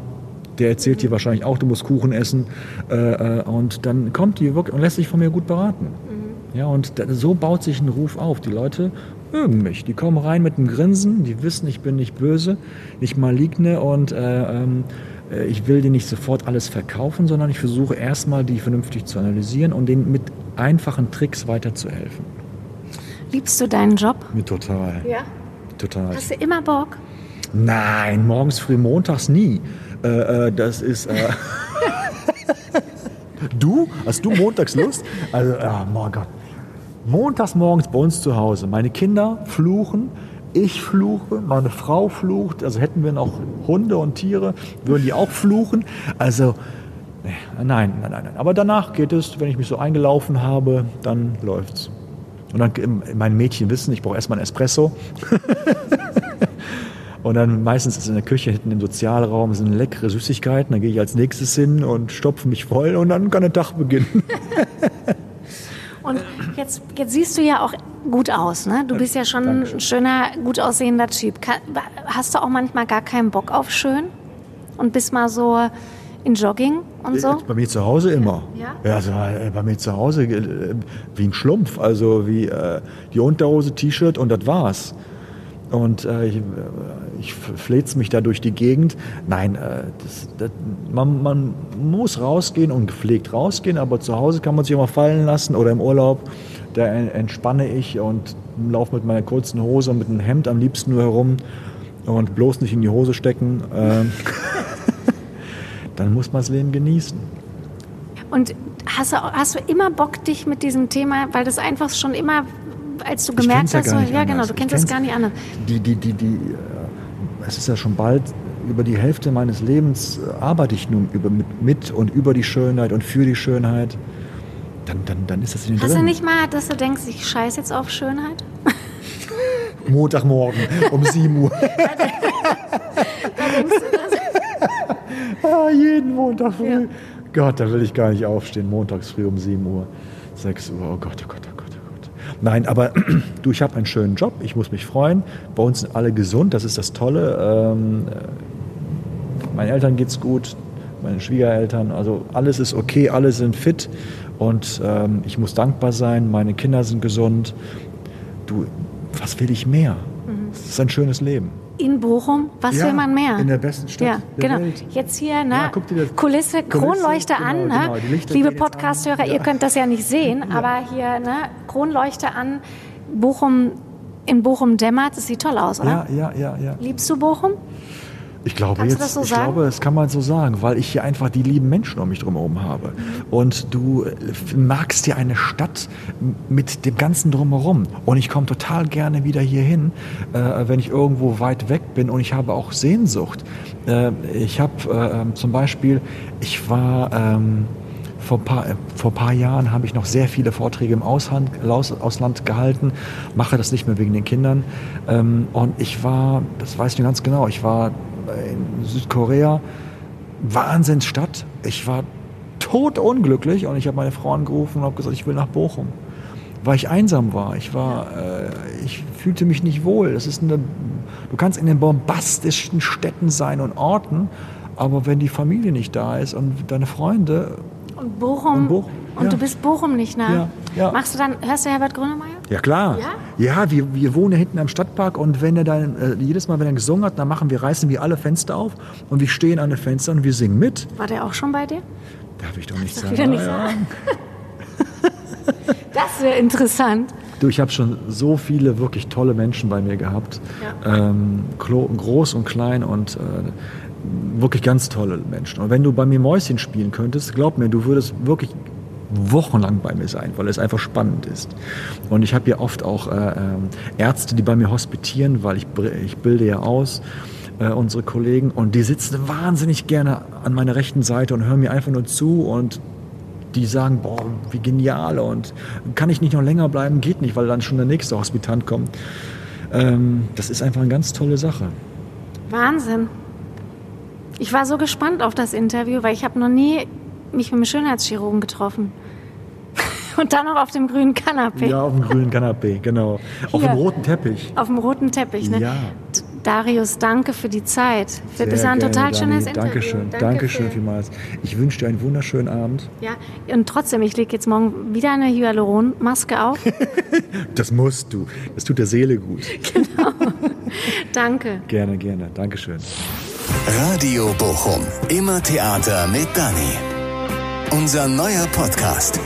der erzählt dir wahrscheinlich auch, du musst Kuchen essen. Äh, äh, und dann kommt die wirklich und lässt sich von mir gut beraten. Mhm. Ja, und so baut sich ein Ruf auf. Die Leute mögen mich. Die kommen rein mit einem Grinsen, die wissen, ich bin nicht böse, nicht maligne und äh, ähm, äh, ich will denen nicht sofort alles verkaufen, sondern ich versuche erstmal, die vernünftig zu analysieren und denen mit einfachen Tricks weiterzuhelfen. Liebst du deinen Job? Total. Ja? Total. Hast du immer Bock? Nein, morgens früh, montags nie. Äh, äh, das ist. Äh du? Hast du montags Lust? Also, oh mein Gott. Montags morgens bei uns zu Hause. Meine Kinder fluchen, ich fluche, meine Frau flucht. Also hätten wir noch Hunde und Tiere, würden die auch fluchen. Also, nein, nein, nein, nein. Aber danach geht es, wenn ich mich so eingelaufen habe, dann läuft's. Und dann, meine Mädchen wissen, ich brauche erstmal einen Espresso. Und dann meistens ist in der Küche hinten im Sozialraum sind leckere Süßigkeiten. Dann gehe ich als nächstes hin und stopfe mich voll und dann kann der Tag beginnen. und jetzt, jetzt siehst du ja auch gut aus, ne? Du bist ja schon Dankeschön. ein schöner, gut aussehender Typ. Hast du auch manchmal gar keinen Bock auf schön? Und bist mal so, In Jogging und so? Bei mir zu Hause immer. Ja? Ja, also äh, bei mir zu Hause äh, wie ein Schlumpf. Also wie äh, die Unterhose, T-Shirt und das war's. Und äh, ich, äh, ich fleht's mich da durch die Gegend. Nein, äh, das, das, man, man muss rausgehen und gepflegt rausgehen, aber zu Hause kann man sich mal fallen lassen oder im Urlaub. Da entspanne ich und laufe mit meiner kurzen Hose und mit einem Hemd am liebsten nur herum und bloß nicht in die Hose stecken. Dann muss man das Leben genießen. Und hast du, hast du immer Bock, dich mit diesem Thema, weil das einfach schon immer, als du gemerkt ja hast, so, ja genau, du kennst es gar nicht anders. Die, die, die, die, es ist ja schon bald über die Hälfte meines Lebens äh, arbeite ich nun über, mit, mit und über die Schönheit und für die Schönheit. Dann, dann, dann ist das in den Hast drin. du nicht mal, dass du denkst, ich scheiß jetzt auf Schönheit? Montagmorgen um 7 Uhr. ah, jeden Montag früh. Ja. Gott, da will ich gar nicht aufstehen. Montags früh um 7 Uhr, 6 Uhr. Oh Gott, oh Gott, oh Gott, oh Gott. Nein, aber du, ich habe einen schönen Job. Ich muss mich freuen. Bei uns sind alle gesund. Das ist das Tolle. Ähm, äh, meinen Eltern geht's gut. Meine Schwiegereltern. Also alles ist okay. Alle sind fit. Und ähm, ich muss dankbar sein. Meine Kinder sind gesund. Du, was will ich mehr? Es ist ein schönes Leben. In Bochum, was Ja, will man mehr? in der besten Stadt ja, der genau. Welt. Jetzt hier, ne? Ja, das- Kulisse, Kronleuchte genau, an, genau, ne? Lichter Liebe Podcast-Hörer, ihr könnt das ja nicht sehen, aber hier, ne? Kronleuchte an, Bochum, in Bochum dämmert, das sieht toll aus, oder? Ja, ja, ja, ja. Liebst du Bochum? Ich glaube Kannst jetzt, das so ich sagen? glaube, das kann man so sagen, weil ich hier einfach die lieben Menschen um mich drumherum habe. Und du äh, magst dir eine Stadt mit dem ganzen drumherum. Und ich komme total gerne wieder hier hin, äh, wenn ich irgendwo weit weg bin. Und ich habe auch Sehnsucht. Äh, ich habe äh, ähm, zum Beispiel, ich war ähm, vor ein paar, äh, vor ein paar Jahren habe ich noch sehr viele Vorträge im Ausland, Aus, Ausland gehalten, mache das nicht mehr wegen den Kindern. Ähm, und ich war, das weiß ich ganz genau, ich war in Südkorea, Wahnsinnsstadt. Ich war totunglücklich und ich habe meine Frau angerufen und habe gesagt, ich will nach Bochum. Weil ich einsam war. Ich war, äh, ich fühlte mich nicht wohl. Das ist eine, du kannst in den bombastischen Städten sein und Orten, aber wenn die Familie nicht da ist und deine Freunde, Und Bochum. Und Bochum, und ja. du bist Bochum nicht nah. Ja, ja. Machst du dann, hörst du Herbert Grönemeyer? Ja klar. Ja? Ja, wir, wir wohnen ja hinten am Stadtpark und wenn er dann äh, jedes Mal, wenn er gesungen hat, dann machen wir reißen wir alle Fenster auf und wir stehen an den Fenstern und wir singen mit. War der auch schon bei dir? Darf ich doch nicht Darf sagen. nicht Ja. sagen. Das wäre interessant. Du, ich habe schon so viele wirklich tolle Menschen bei mir gehabt. Ähm, klo- groß und klein und äh, wirklich ganz tolle Menschen. Und wenn du bei mir Mäuschen spielen könntest, glaub mir, du würdest wirklich wochenlang bei mir sein, weil es einfach spannend ist. Und ich habe ja oft auch äh, ähm, Ärzte, die bei mir hospitieren, weil ich, ich bilde ja aus, äh, unsere Kollegen, und die sitzen wahnsinnig gerne an meiner rechten Seite und hören mir einfach nur zu und die sagen, boah, wie genial und kann ich nicht noch länger bleiben? Geht nicht, weil dann schon der nächste Hospitant kommt. Ähm, das ist einfach eine ganz tolle Sache. Wahnsinn. Ich war so gespannt auf das Interview, weil ich habe noch nie mich mit einem Schönheitschirurgen getroffen. Und dann noch auf dem grünen Kanapee. Ja, auf dem grünen Kanapee, genau. Auf Hier. dem roten Teppich. Auf dem roten Teppich. Ne? Ja. Darius, danke für die Zeit. Für, das Sehr war ein gerne, total Dani. schönes Interview. Dankeschön, Danke Dankeschön für- vielmals. Ich wünsche dir einen wunderschönen Abend. Ja, und trotzdem, ich lege jetzt morgen wieder eine Hyaluronmaske auf. Das musst du. Das tut der Seele gut. Danke. Gerne, gerne. Dankeschön. Radio Bochum. Immer Theater mit Dani. Unser neuer Podcast.